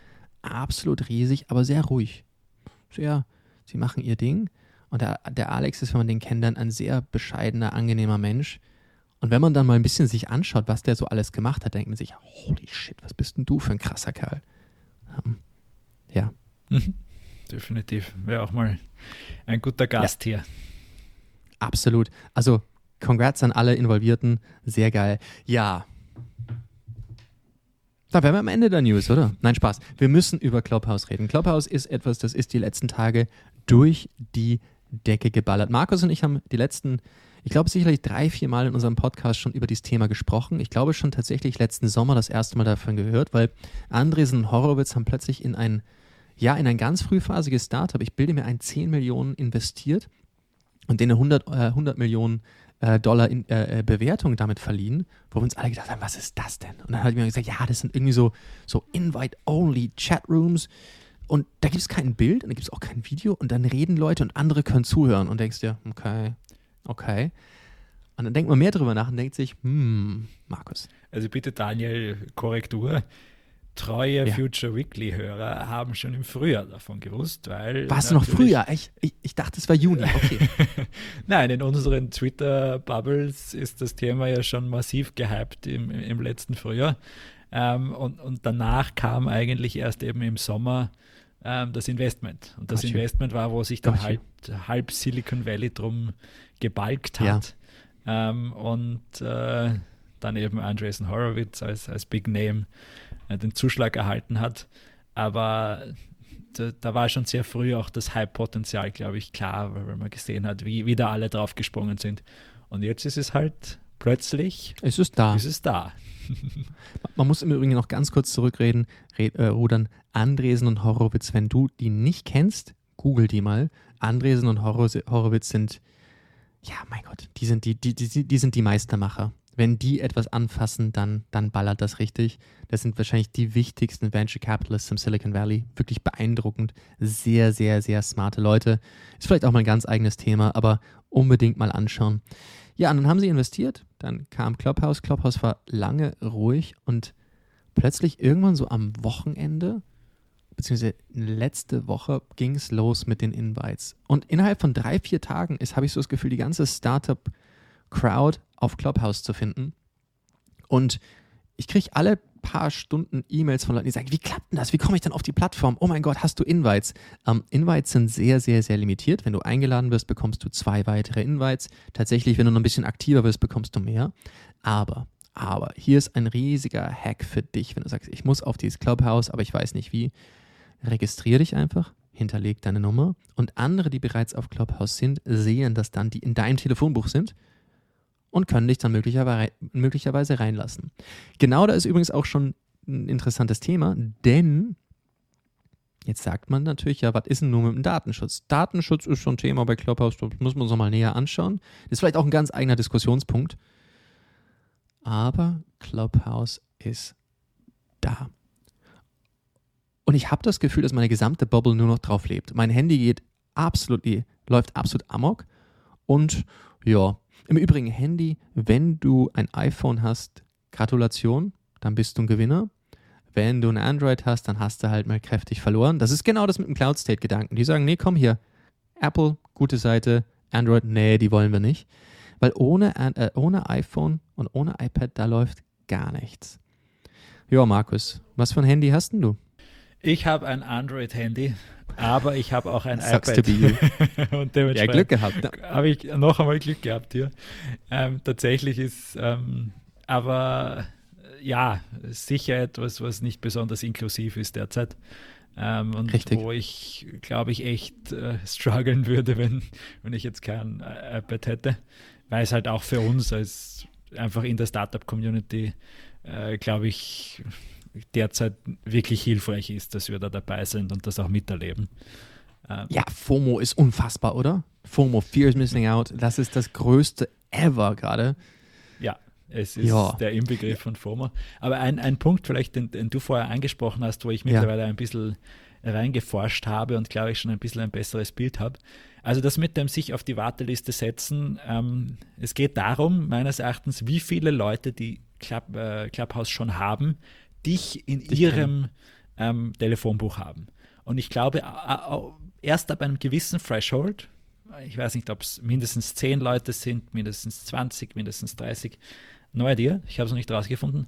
Absolut riesig, aber sehr ruhig. Sehr, sie machen ihr Ding. Und der, der Alex ist, wenn man den kennt, dann ein sehr bescheidener, angenehmer Mensch. Und wenn man dann mal ein bisschen sich anschaut, was der so alles gemacht hat, denkt man sich, holy shit, was bist denn du für ein krasser Kerl? Um, ja. Mhm. Definitiv. Wäre auch mal ein guter Gast ja. hier. Absolut. Also Congrats an alle Involvierten. Sehr geil. Ja. Da wären wir am Ende der News, oder? Nein, Spaß. Wir müssen über Clubhouse reden. Clubhouse ist etwas, das ist die letzten Tage durch die Decke geballert. Markus und ich haben die letzten, ich glaube sicherlich drei, vier Mal in unserem Podcast schon über dieses Thema gesprochen. Ich glaube schon tatsächlich letzten Sommer das erste Mal davon gehört, weil Andresen und Horowitz haben plötzlich in ein, ja, in ein ganz frühphasiges Startup, ich bilde mir ein 10 Millionen investiert und denen 100, äh, 100 Millionen äh, Dollar in, äh, äh, Bewertung damit verliehen, wo wir uns alle gedacht haben, was ist das denn? Und dann hat mir gesagt, ja, das sind irgendwie so, so Invite-only Chatrooms und da gibt es kein Bild und da gibt es auch kein Video und dann reden Leute und andere können zuhören und denkst dir, okay, okay. Und dann denkt man mehr drüber nach und denkt sich, hm, Markus. Also bitte Daniel, Korrektur. Treue ja. Future Weekly-Hörer haben schon im Frühjahr davon gewusst, weil. War es noch Frühjahr? Ich, ich, ich, dachte, es war Juni. Okay. *laughs* Nein, in unseren Twitter-Bubbles ist das Thema ja schon massiv gehypt im, im letzten Frühjahr. Ähm, und, und danach kam eigentlich erst eben im Sommer ähm, das Investment. Und das gotcha. Investment war, wo sich dann halb, halb, Silicon Valley drum gebalgt hat. Ja. Ähm, und äh, dann eben Andreessen Horowitz als, als Big Name den Zuschlag erhalten hat. Aber da, da, war schon sehr früh auch das Hype-Potenzial, glaube ich, klar, weil man gesehen hat, wie, wie da alle drauf gesprungen sind. Und jetzt ist es halt plötzlich. Es ist da. Es ist da. *laughs* man muss im Übrigen noch ganz kurz zurückreden, red, äh, rudern. Andresen und Horowitz, wenn du die nicht kennst, google die mal. Andresen und Horowitz sind, ja, mein Gott, die sind die, die, die, die sind die Meistermacher wenn die etwas anfassen, dann, dann ballert das richtig. Das sind wahrscheinlich die wichtigsten Venture Capitalists im Silicon Valley. Wirklich beeindruckend. Sehr, sehr, sehr smarte Leute. Ist vielleicht auch mal ein ganz eigenes Thema, aber unbedingt mal anschauen. Ja, und dann haben sie investiert. Dann kam Clubhouse. Clubhouse war lange ruhig und plötzlich irgendwann so am Wochenende, beziehungsweise letzte Woche, ging es los mit den Invites. Und innerhalb von drei, vier Tagen ist, habe ich so das Gefühl, die ganze Startup- Crowd auf Clubhouse zu finden. Und ich kriege alle paar Stunden E-Mails von Leuten, die sagen, wie klappt denn das? Wie komme ich dann auf die Plattform? Oh mein Gott, hast du Invites? Ähm, Invites sind sehr, sehr, sehr limitiert. Wenn du eingeladen wirst, bekommst du zwei weitere Invites. Tatsächlich, wenn du noch ein bisschen aktiver wirst, bekommst du mehr. Aber, aber, hier ist ein riesiger Hack für dich, wenn du sagst, ich muss auf dieses Clubhouse, aber ich weiß nicht wie. Registriere dich einfach, hinterleg deine Nummer und andere, die bereits auf Clubhouse sind, sehen das dann, die in deinem Telefonbuch sind und können dich dann möglicherweise, reinlassen. Genau da ist übrigens auch schon ein interessantes Thema, denn jetzt sagt man natürlich, ja, was ist denn nur mit dem Datenschutz? Datenschutz ist schon Thema bei Clubhouse, das muss man uns nochmal näher anschauen. Das ist vielleicht auch ein ganz eigener Diskussionspunkt. Aber Clubhouse ist da. Und ich habe das Gefühl, dass meine gesamte Bubble nur noch drauf lebt. Mein Handy geht absolut, läuft absolut amok. Und ja, im Übrigen, Handy, wenn du ein iPhone hast, Gratulation, dann bist du ein Gewinner. Wenn du ein Android hast, dann hast du halt mal kräftig verloren. Das ist genau das mit dem Cloud-State-Gedanken. Die sagen, nee, komm hier, Apple, gute Seite, Android, nee, die wollen wir nicht. Weil ohne, äh, ohne iPhone und ohne iPad, da läuft gar nichts. Ja, Markus, was für ein Handy hast denn du? Ich habe ein Android-Handy, aber ich habe auch ein Sucks iPad. You. *laughs* und dementsprechend ja, Glück gehabt. Habe ich noch einmal Glück gehabt hier. Ähm, tatsächlich ist ähm, aber äh, ja sicher etwas, was nicht besonders inklusiv ist derzeit. Ähm, und Richtig. wo ich, glaube ich, echt äh, strugglen würde, *laughs* wenn, wenn ich jetzt kein äh, iPad hätte. Weil es halt auch für uns als einfach in der Startup-Community, äh, glaube ich, derzeit wirklich hilfreich ist, dass wir da dabei sind und das auch miterleben. Ähm, ja, FOMO ist unfassbar, oder? FOMO, Fear is Missing Out, das ist das größte ever gerade. Ja, es ist ja. der Inbegriff von FOMO. Aber ein, ein Punkt vielleicht, den, den du vorher angesprochen hast, wo ich mittlerweile ja. ein bisschen reingeforscht habe und glaube ich schon ein bisschen ein besseres Bild habe. Also das mit dem sich auf die Warteliste setzen, ähm, es geht darum, meines Erachtens, wie viele Leute die Club, äh, Clubhouse schon haben, dich in dich ihrem ähm, Telefonbuch haben. Und ich glaube, erst ab einem gewissen Threshold, ich weiß nicht, ob es mindestens 10 Leute sind, mindestens 20, mindestens 30, no idea, ich habe es noch nicht rausgefunden.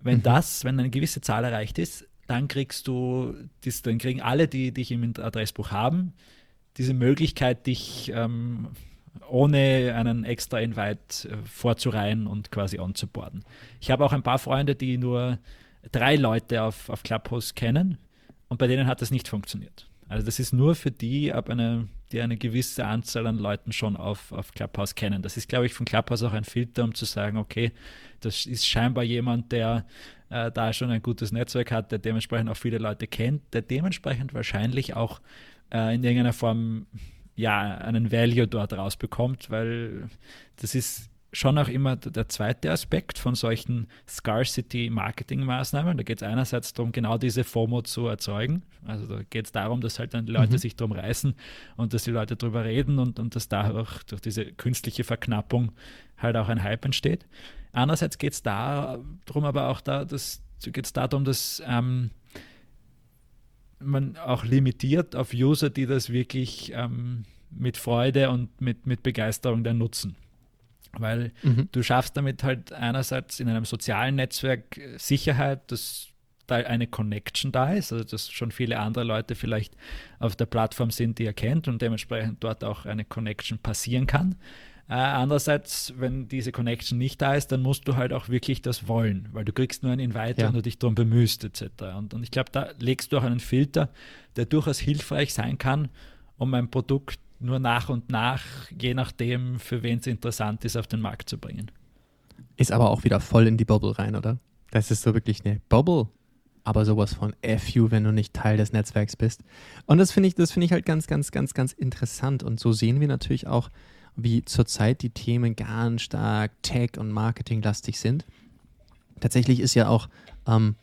Wenn mhm. das, wenn eine gewisse Zahl erreicht ist, dann kriegst du, das, dann kriegen alle, die dich im Adressbuch haben, diese Möglichkeit, dich ähm, ohne einen extra Invite äh, vorzureihen und quasi onzuboarden. Ich habe auch ein paar Freunde, die nur drei Leute auf, auf Clubhouse kennen und bei denen hat das nicht funktioniert. Also das ist nur für die, ab eine, die eine gewisse Anzahl an Leuten schon auf, auf Clubhouse kennen. Das ist, glaube ich, von Clubhouse auch ein Filter, um zu sagen, okay, das ist scheinbar jemand, der äh, da schon ein gutes Netzwerk hat, der dementsprechend auch viele Leute kennt, der dementsprechend wahrscheinlich auch äh, in irgendeiner Form ja, einen Value dort rausbekommt, weil das ist schon auch immer der zweite Aspekt von solchen Scarcity-Marketing-Maßnahmen. Da geht es einerseits darum, genau diese FOMO zu erzeugen. Also da geht es darum, dass halt dann die Leute mhm. sich drum reißen und dass die Leute drüber reden und, und dass dadurch durch diese künstliche Verknappung halt auch ein Hype entsteht. Andererseits geht es darum aber auch da, dass geht es darum, dass ähm, man auch limitiert auf User, die das wirklich ähm, mit Freude und mit, mit Begeisterung dann nutzen. Weil mhm. du schaffst damit halt einerseits in einem sozialen Netzwerk Sicherheit, dass da eine Connection da ist, also dass schon viele andere Leute vielleicht auf der Plattform sind, die er kennt und dementsprechend dort auch eine Connection passieren kann. Äh, andererseits, wenn diese Connection nicht da ist, dann musst du halt auch wirklich das wollen, weil du kriegst nur einen Invite, ja. wenn du dich darum bemühst, etc. Und, und ich glaube, da legst du auch einen Filter, der durchaus hilfreich sein kann, um ein Produkt nur nach und nach, je nachdem, für wen es interessant ist, auf den Markt zu bringen. Ist aber auch wieder voll in die Bubble rein, oder? Das ist so wirklich eine Bubble, aber sowas von FU, wenn du nicht Teil des Netzwerks bist. Und das finde ich, das finde ich halt ganz, ganz, ganz, ganz interessant. Und so sehen wir natürlich auch, wie zurzeit die Themen ganz stark Tech- und Marketinglastig sind. Tatsächlich ist ja auch ähm,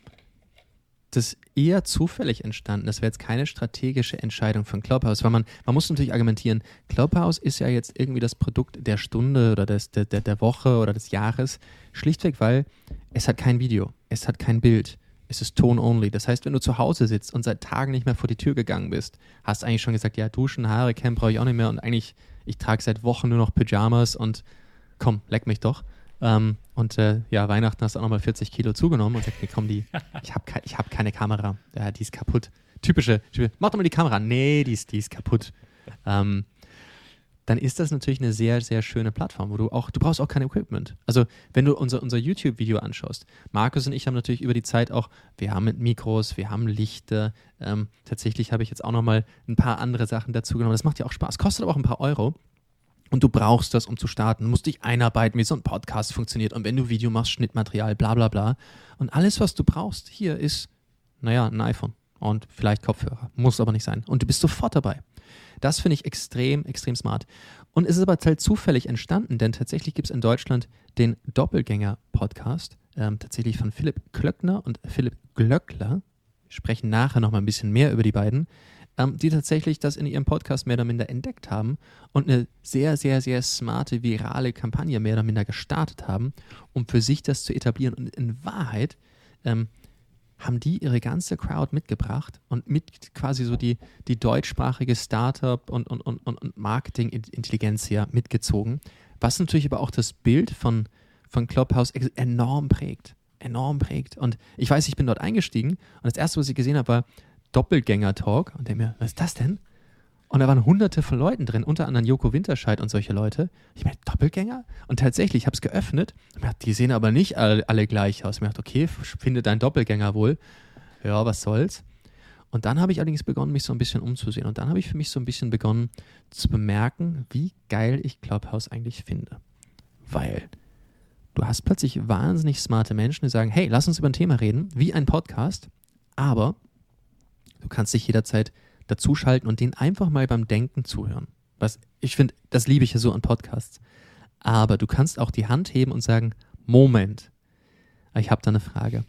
das eher zufällig entstanden. Das wäre jetzt keine strategische Entscheidung von Clubhouse, weil man, man muss natürlich argumentieren, Clubhouse ist ja jetzt irgendwie das Produkt der Stunde oder des, der, der, Woche oder des Jahres, schlichtweg, weil es hat kein Video, es hat kein Bild, es ist Tone-only. Das heißt, wenn du zu Hause sitzt und seit Tagen nicht mehr vor die Tür gegangen bist, hast eigentlich schon gesagt, ja, duschen, Haare, Camp brauche ich auch nicht mehr und eigentlich ich trage seit Wochen nur noch Pyjamas und komm, leck mich doch. Ähm, und äh, ja, Weihnachten hast du auch nochmal 40 Kilo zugenommen und sagst, nee, komm, die, *laughs* ich habe ke hab keine Kamera. Ja, die ist kaputt. Typische, typische, mach doch mal die Kamera. Nee, die ist, die ist kaputt. Ähm, dann ist das natürlich eine sehr, sehr schöne Plattform, wo du auch, du brauchst auch kein Equipment. Also, wenn du unser, unser YouTube-Video anschaust, Markus und ich haben natürlich über die Zeit auch, wir haben mit Mikros, wir haben Lichter, ähm, tatsächlich habe ich jetzt auch nochmal ein paar andere Sachen dazu genommen. Das macht ja auch Spaß, kostet aber auch ein paar Euro. Und du brauchst das, um zu starten. Du musst dich einarbeiten, wie so ein Podcast funktioniert. Und wenn du Video machst, Schnittmaterial, bla bla bla. Und alles, was du brauchst, hier ist, naja, ein iPhone und vielleicht Kopfhörer. Muss aber nicht sein. Und du bist sofort dabei. Das finde ich extrem, extrem smart. Und es ist aber halt zufällig entstanden, denn tatsächlich gibt es in Deutschland den Doppelgänger-Podcast, ähm, tatsächlich von Philipp Klöckner und Philipp Glöckler. Wir sprechen nachher nochmal ein bisschen mehr über die beiden, ähm, die tatsächlich das in ihrem Podcast mehr oder minder entdeckt haben und eine sehr, sehr, sehr smarte, virale Kampagne mehr oder minder gestartet haben, um für sich das zu etablieren. Und in Wahrheit ähm, haben die ihre ganze Crowd mitgebracht und mit quasi so die, die deutschsprachige Startup- und, und, und, und Marketing-Intelligenz ja mitgezogen, was natürlich aber auch das Bild von, von Clubhouse enorm prägt. Enorm prägt. Und ich weiß, ich bin dort eingestiegen und das erste, was ich gesehen habe, war Doppelgänger-Talk und der mir, was ist das denn? Und da waren hunderte von Leuten drin, unter anderem Joko Winterscheid und solche Leute. Ich meine, Doppelgänger? Und tatsächlich, ich habe es geöffnet. die sehen aber nicht alle, alle gleich aus. Ich dachte, okay, finde dein Doppelgänger wohl. Ja, was soll's. Und dann habe ich allerdings begonnen, mich so ein bisschen umzusehen. Und dann habe ich für mich so ein bisschen begonnen zu bemerken, wie geil ich Clubhouse eigentlich finde. Weil du hast plötzlich wahnsinnig smarte Menschen, die sagen, hey, lass uns über ein Thema reden, wie ein Podcast, aber du kannst dich jederzeit dazuschalten und denen einfach mal beim Denken zuhören. Was ich finde, das liebe ich ja so an Podcasts. Aber du kannst auch die Hand heben und sagen, Moment, ich habe da eine Frage.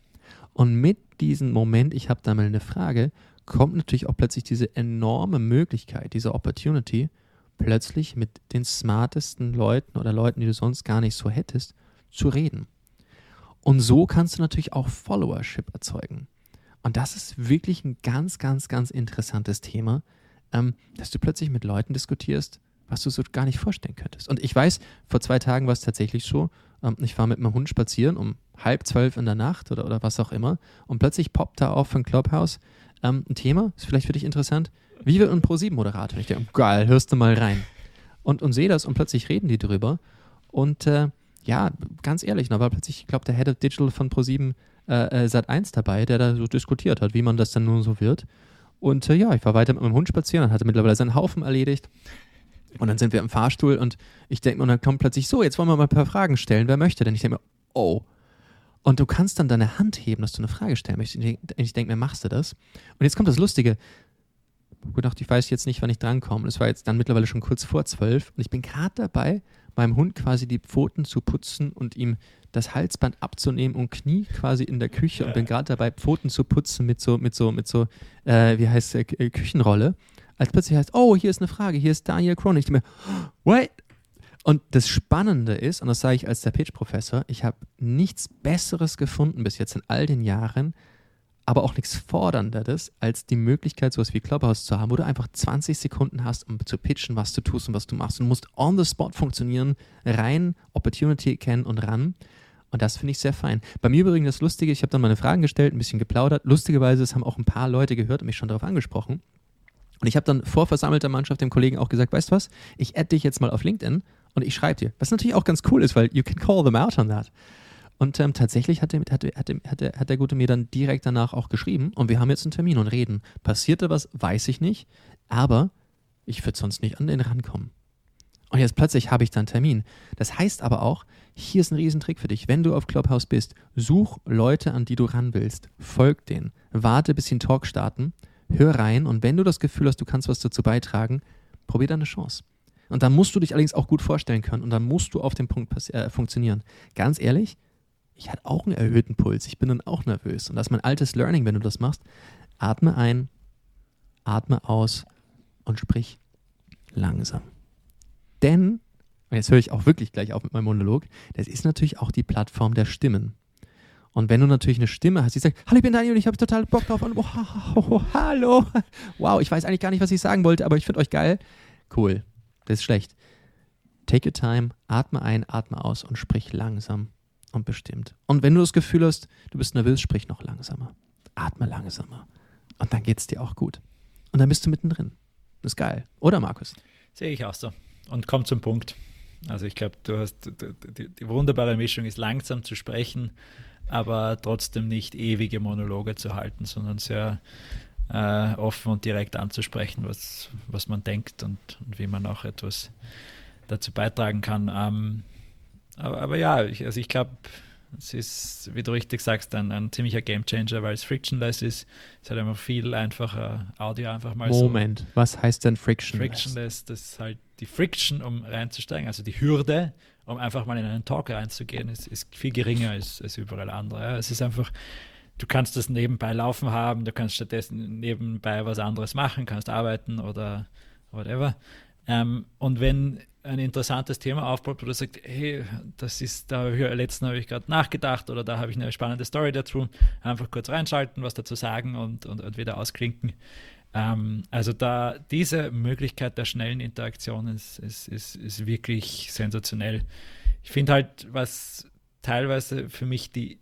Und mit diesem Moment, ich habe da mal eine Frage, kommt natürlich auch plötzlich diese enorme Möglichkeit, diese Opportunity, plötzlich mit den smartesten Leuten oder Leuten, die du sonst gar nicht so hättest, zu reden. Und so kannst du natürlich auch Followership erzeugen. Und das ist wirklich ein ganz, ganz, ganz interessantes Thema, ähm, dass du plötzlich mit Leuten diskutierst, was du so gar nicht vorstellen könntest. Und ich weiß, vor zwei Tagen war es tatsächlich so, ähm, ich war mit meinem Hund spazieren um halb zwölf in der Nacht oder, oder was auch immer und plötzlich poppt da auf von Clubhouse ähm, ein Thema, ist vielleicht für dich interessant, wie wird ein Pro7-Moderator? Ich denke, geil, hörst du mal rein. Und, und sehe das und plötzlich reden die drüber und äh, ja, ganz ehrlich, da war plötzlich, ich glaube, der Head of Digital von Pro7 äh, äh Sat 1 dabei, der da so diskutiert hat, wie man das dann nun so wird. Und äh, ja, ich war weiter mit meinem Hund spazieren und hatte mittlerweile seinen Haufen erledigt. Und dann sind wir im Fahrstuhl und ich denke mir, und dann kommt plötzlich so, jetzt wollen wir mal ein paar Fragen stellen. Wer möchte denn? Ich denke mir, oh. Und du kannst dann deine Hand heben, dass du eine Frage stellen möchtest. Ich denke mir, machst du das? Und jetzt kommt das Lustige. Gut, ich weiß jetzt nicht, wann ich drankomme. Es war jetzt dann mittlerweile schon kurz vor zwölf. Und ich bin gerade dabei, meinem Hund quasi die Pfoten zu putzen und ihm das Halsband abzunehmen und Knie quasi in der Küche und bin gerade dabei, Pfoten zu putzen mit so, mit so, mit so, äh, wie heißt äh, Küchenrolle. Als plötzlich heißt, oh, hier ist eine Frage, hier ist Daniel Kronig. Ich mir, *gasps* what? Und das Spannende ist, und das sage ich als der Pitch-Professor, ich habe nichts Besseres gefunden bis jetzt in all den Jahren, aber auch nichts Fordernderes, als die Möglichkeit, sowas wie Clubhouse zu haben, wo du einfach 20 Sekunden hast, um zu pitchen, was du tust und was du machst. Und du musst on the spot funktionieren, rein, Opportunity kennen und ran. Und das finde ich sehr fein. Bei mir übrigens das Lustige, ich habe dann meine Fragen gestellt, ein bisschen geplaudert. Lustigerweise, es haben auch ein paar Leute gehört und mich schon darauf angesprochen. Und ich habe dann vor versammelter Mannschaft dem Kollegen auch gesagt, weißt du was, ich add dich jetzt mal auf LinkedIn und ich schreibe dir. Was natürlich auch ganz cool ist, weil you can call them out on that. Und ähm, tatsächlich hat der, hat, der, hat, der, hat, der, hat der Gute mir dann direkt danach auch geschrieben und wir haben jetzt einen Termin und reden. Passierte was, weiß ich nicht, aber ich würde sonst nicht an den rankommen. Und jetzt plötzlich habe ich dann einen Termin. Das heißt aber auch, hier ist ein Riesentrick für dich. Wenn du auf Clubhouse bist, such Leute, an die du ran willst. Folg denen. Warte, bis sie einen Talk starten. Hör rein und wenn du das Gefühl hast, du kannst was dazu beitragen, probier deine Chance. Und dann musst du dich allerdings auch gut vorstellen können und dann musst du auf dem Punkt äh, funktionieren. Ganz ehrlich, ich hatte auch einen erhöhten Puls. Ich bin dann auch nervös. Und das ist mein altes Learning, wenn du das machst. Atme ein, atme aus und sprich langsam. Denn, und jetzt höre ich auch wirklich gleich auf mit meinem Monolog, das ist natürlich auch die Plattform der Stimmen. Und wenn du natürlich eine Stimme hast, die sagt, hallo, ich bin Daniel und ich habe total Bock drauf und oh, hallo, *laughs* wow, ich weiß eigentlich gar nicht, was ich sagen wollte, aber ich finde euch geil. Cool, das ist schlecht. Take your time, atme ein, atme aus und sprich langsam und bestimmt. Und wenn du das Gefühl hast, du bist nervös, sprich noch langsamer. Atme langsamer. Und dann geht es dir auch gut. Und dann bist du mittendrin. Das ist geil. Oder, Markus? Sehe ich auch so. Und komm zum Punkt. Also ich glaube, du hast die, die, wunderbare Mischung ist langsam zu sprechen, aber trotzdem nicht ewige Monologe zu halten, sondern sehr äh, offen und direkt anzusprechen, was, was man denkt und, und wie man auch etwas dazu beitragen kann. Ähm, aber, aber ja, ich, also ich glaube, es ist, wie du richtig sagst, ein, ein ziemlicher Gamechanger, weil es frictionless ist. Es hat einfach viel einfacher Audio einfach mal Moment, so. was heißt denn frictionless? Frictionless, das ist halt die Friction, um reinzusteigen, also die Hürde, um einfach mal in einen Talk reinzugehen, ist, ist viel geringer als, als überall andere. Ja. Es ist einfach, du kannst das nebenbei laufen haben, du kannst stattdessen nebenbei was anderes machen, kannst arbeiten oder whatever. Ähm, und wenn ein interessantes Thema aufbaut, wo du sagst, hey, das ist, da letzten habe ich gerade nachgedacht oder da habe ich eine spannende Story dazu, einfach kurz reinschalten, was dazu sagen und, und, und wieder ausklinken. Ähm, also da diese Möglichkeit der schnellen Interaktion ist, ist, ist, ist wirklich sensationell. Ich finde halt, was teilweise für mich die,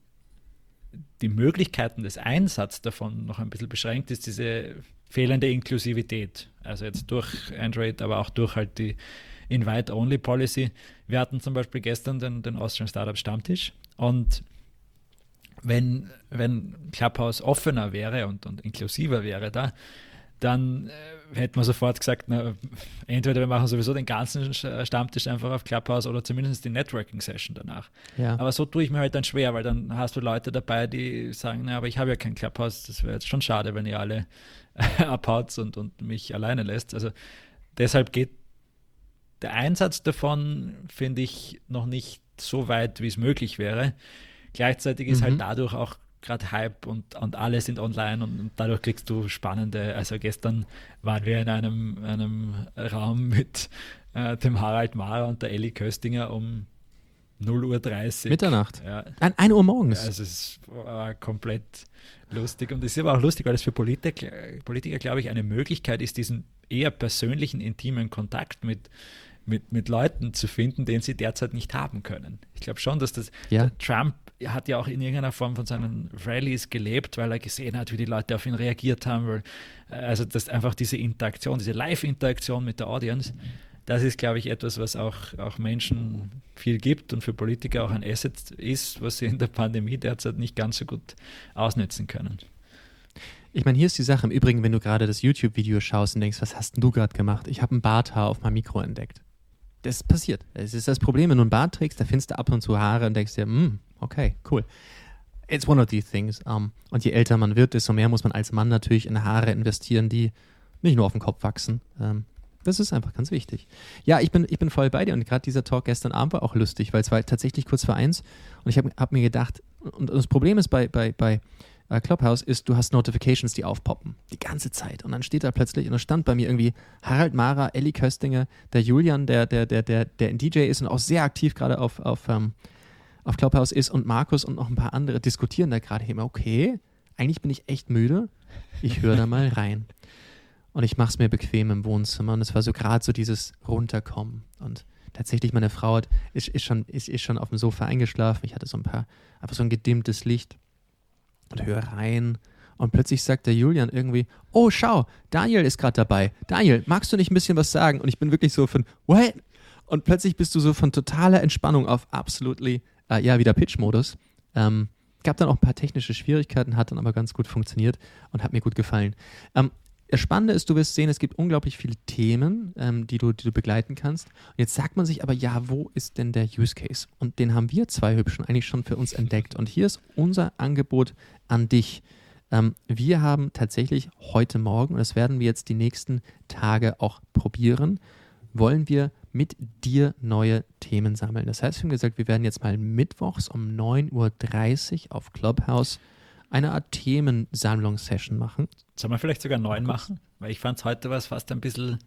die Möglichkeiten des Einsatzes davon noch ein bisschen beschränkt ist, diese fehlende Inklusivität. Also jetzt durch Android, aber auch durch halt die Invite-Only-Policy. Wir hatten zum Beispiel gestern den, den Austrian Startup Stammtisch und wenn, wenn Clubhouse offener wäre und, und inklusiver wäre da, dann äh, hätte man sofort gesagt, na, entweder wir machen sowieso den ganzen Stammtisch einfach auf Clubhouse oder zumindest die Networking-Session danach. Ja. Aber so tue ich mir halt dann schwer, weil dann hast du Leute dabei, die sagen, na, aber ich habe ja kein Clubhouse, das wäre jetzt schon schade, wenn ihr alle *laughs* abhaut und, und mich alleine lässt. Also deshalb geht der Einsatz davon, finde ich, noch nicht so weit, wie es möglich wäre. Gleichzeitig ist halt mhm. halt dadurch auch gerade Hype und, und alle sind online und, und, dadurch kriegst du spannende, also gestern waren wir in einem, einem Raum mit äh, dem Harald Mara und der Ellie Köstinger um 0.30 Uhr. Mitternacht. Ja. An 1 Uhr morgens. Also es war komplett lustig. Und es ist aber auch lustig, weil es für Politiker, Politiker, glaube ich, eine Möglichkeit ist, diesen eher persönlichen, intimen Kontakt mit, mit, mit Leuten zu finden, den sie derzeit nicht haben können. Ich glaube schon, dass das ja. Trump hat ja auch in irgendeiner Form von seinen Rallies gelebt, weil er gesehen hat, wie die Leute auf ihn reagiert haben. Weil, äh, also dass einfach diese Interaktion, diese Live-Interaktion mit der Audience, das ist, glaube ich, etwas, was auch, auch Menschen viel gibt und für Politiker auch ein Asset ist, was sie in der Pandemie derzeit nicht ganz so gut ausnutzen können. Ich meine, hier ist die Sache. Im Übrigen, wenn du gerade das YouTube-Video schaust und denkst, was hast denn du gerade gemacht? Ich habe ein Barthaar auf meinem Mikro entdeckt. Das passiert. Es ist das Problem, wenn du ein Bart trägst, da findest du ab und zu Haare und denkst dir, mm, okay, cool. It's one of these things. Um, und je älter man wird, desto mehr muss man als Mann natürlich in Haare investieren, die nicht nur auf dem Kopf wachsen. Um, ähm, das ist einfach ganz wichtig. Ja, ich bin, ich bin voll bei dir und gerade dieser Talk gestern Abend war auch lustig, weil es war tatsächlich kurz vor eins und ich habe hab mir gedacht, und das Problem ist bei, bei, bei äh, Clubhouse ist, du hast Notifications, die aufpoppen. Die ganze Zeit. Und dann steht da plötzlich, und da stand bei mir irgendwie Harald Mara, Ellie Köstinger, der Julian, der, der, der, der, der ein DJ ist und auch sehr aktiv gerade auf, auf, ähm, auf Clubhouse ist und Markus und noch ein paar andere diskutieren da gerade immer, okay, eigentlich bin ich echt müde. Ich höre da mal rein. Und ich mache es mir bequem im Wohnzimmer. Und es war so gerade so dieses Runterkommen. Und tatsächlich, meine Frau hat, ist, ist, schon, ist, ist schon auf dem Sofa eingeschlafen. Ich hatte so ein paar, einfach so ein gedimmtes Licht und höre rein. Und plötzlich sagt der Julian irgendwie, oh, schau, Daniel ist gerade dabei. Daniel, magst du nicht ein bisschen was sagen? Und ich bin wirklich so von, what? Und plötzlich bist du so von totaler Entspannung auf absolutely, äh, ja, wieder Pitch-Modus. Ähm, gab dann auch ein paar technische Schwierigkeiten, hat dann aber ganz gut funktioniert und hat mir gut gefallen. Ähm, das Spannende ist, du wirst sehen, es gibt unglaublich viele Themen, ähm, die, du, die du begleiten kannst. Und jetzt sagt man sich aber, ja, wo ist denn der Use Case? Und den haben wir zwei Hübschen eigentlich schon für uns entdeckt. Und hier ist unser Angebot an dich. Ähm, wir haben tatsächlich heute Morgen, und das werden wir jetzt die nächsten Tage auch probieren, wollen wir mit dir neue Themen sammeln. Das heißt, wir haben gesagt, wir werden jetzt mal mittwochs um 9.30 Uhr auf Clubhouse eine Art Themensammlungssession machen. Sollen wir vielleicht sogar neun machen? Weil ich fand heute was fast ein bisschen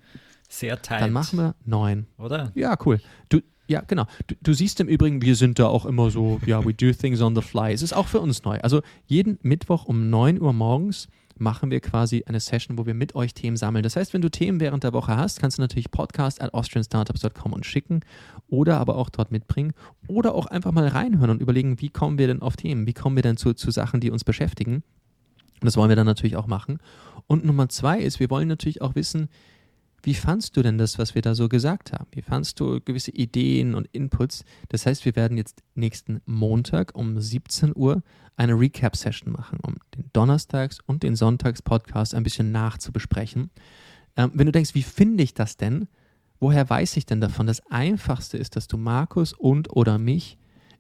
sehr tight. Dann machen wir neun. Oder? Ja, cool. Du, ja, genau. Du, du, siehst im Übrigen, wir sind da auch immer so, ja, we do things on the fly. Es ist auch für uns neu. Also jeden Mittwoch um 9 Uhr morgens machen wir quasi eine Session, wo wir mit euch Themen sammeln. Das heißt, wenn du Themen während der Woche hast, kannst du natürlich podcast at austrianstartups.com und schicken oder aber auch dort mitbringen oder auch einfach mal reinhören und überlegen, wie kommen wir denn auf Themen, wie kommen wir denn zu, zu Sachen, die uns beschäftigen. Und das wollen wir dann natürlich auch machen. Und Nummer zwei ist, wir wollen natürlich auch wissen, wie fandst du denn das, was wir da so gesagt haben? Wie fandst du gewisse Ideen und Inputs? Das heißt, wir werden jetzt nächsten Montag um 17 Uhr eine Recap-Session machen, um den Donnerstags- und den Sonntags-Podcast ein bisschen nachzubesprechen. Ähm, wenn du denkst, wie finde ich das denn? Woher weiß ich denn davon? Das Einfachste ist, dass du Markus und oder mich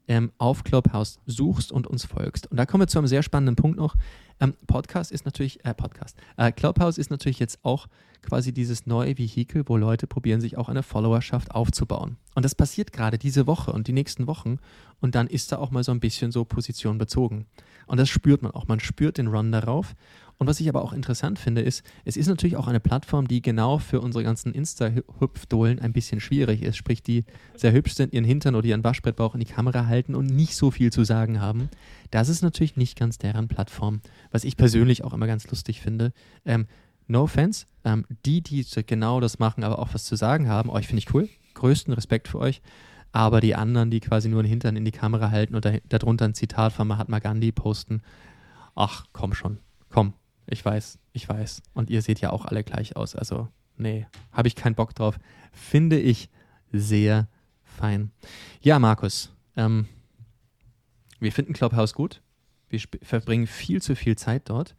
ähm, auf Clubhouse suchst und uns folgst. Und da kommen wir zu einem sehr spannenden Punkt noch. Ähm, Podcast ist natürlich, äh, Podcast, äh, Clubhouse ist natürlich jetzt auch quasi dieses neue Vehikel, wo Leute probieren, sich auch eine Followerschaft aufzubauen. Und das passiert gerade diese Woche und die nächsten Wochen. Und dann ist da auch mal so ein bisschen so Position bezogen. Und das spürt man auch. Man spürt den Run darauf. Und was ich aber auch interessant finde, ist, es ist natürlich auch eine Plattform, die genau für unsere ganzen Insta-Hüpfdohlen ein bisschen schwierig ist. Sprich, die sehr hübsch sind, ihren Hintern oder ihren Waschbrettbauch in die Kamera halten und nicht so viel zu sagen haben. Das ist natürlich nicht ganz deren Plattform, was ich persönlich auch immer ganz lustig finde. Ähm, no offense, ähm, die, die genau das machen, aber auch was zu sagen haben, euch finde ich cool. Größten Respekt für euch. Aber die anderen, die quasi nur den Hintern in die Kamera halten und darunter ein Zitat von Mahatma Gandhi posten, ach, komm schon, komm, ich weiß, ich weiß. Und ihr seht ja auch alle gleich aus. Also, nee, habe ich keinen Bock drauf. Finde ich sehr fein. Ja, Markus, ähm, wir finden Clubhouse gut. Wir verbringen viel zu viel Zeit dort.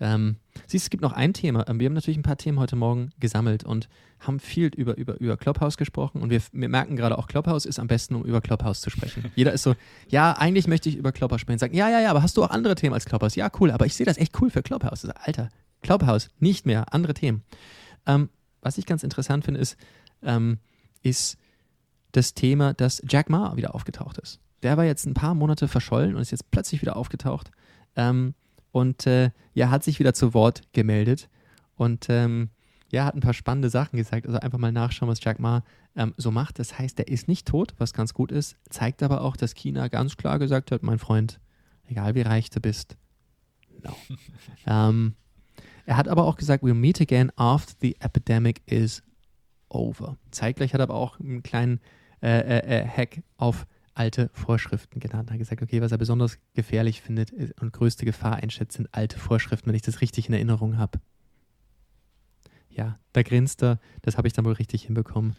Ähm, siehst, es gibt noch ein Thema. Ähm, wir haben natürlich ein paar Themen heute Morgen gesammelt und haben viel über, über, über Clubhouse gesprochen und wir, wir merken gerade auch, Clubhouse ist am besten, um über Clubhouse zu sprechen. *laughs* Jeder ist so, ja, eigentlich möchte ich über Clubhouse sprechen. Sagen, ja, ja, ja, aber hast du auch andere Themen als Clubhouse? Ja, cool, aber ich sehe das echt cool für Clubhouse. Sage, Alter, Clubhouse, nicht mehr, andere Themen. Ähm, was ich ganz interessant finde, ist, ähm, ist das Thema, dass Jack Ma wieder aufgetaucht ist. Der war jetzt ein paar Monate verschollen und ist jetzt plötzlich wieder aufgetaucht. Ähm, und äh, ja, hat sich wieder zu Wort gemeldet und ähm, ja, hat ein paar spannende Sachen gesagt. Also einfach mal nachschauen, was Jack Ma ähm, so macht. Das heißt, er ist nicht tot, was ganz gut ist, zeigt aber auch, dass China ganz klar gesagt hat, mein Freund, egal wie reich du bist, no. *laughs* ähm, er hat aber auch gesagt, we'll meet again after the epidemic is over. Zeitgleich hat er aber auch einen kleinen äh, äh, äh Hack auf alte Vorschriften genannt. Er hat gesagt, okay, was er besonders gefährlich findet und größte Gefahr einschätzt, sind alte Vorschriften, wenn ich das richtig in Erinnerung habe. Ja, da grinst er, das habe ich dann wohl richtig hinbekommen.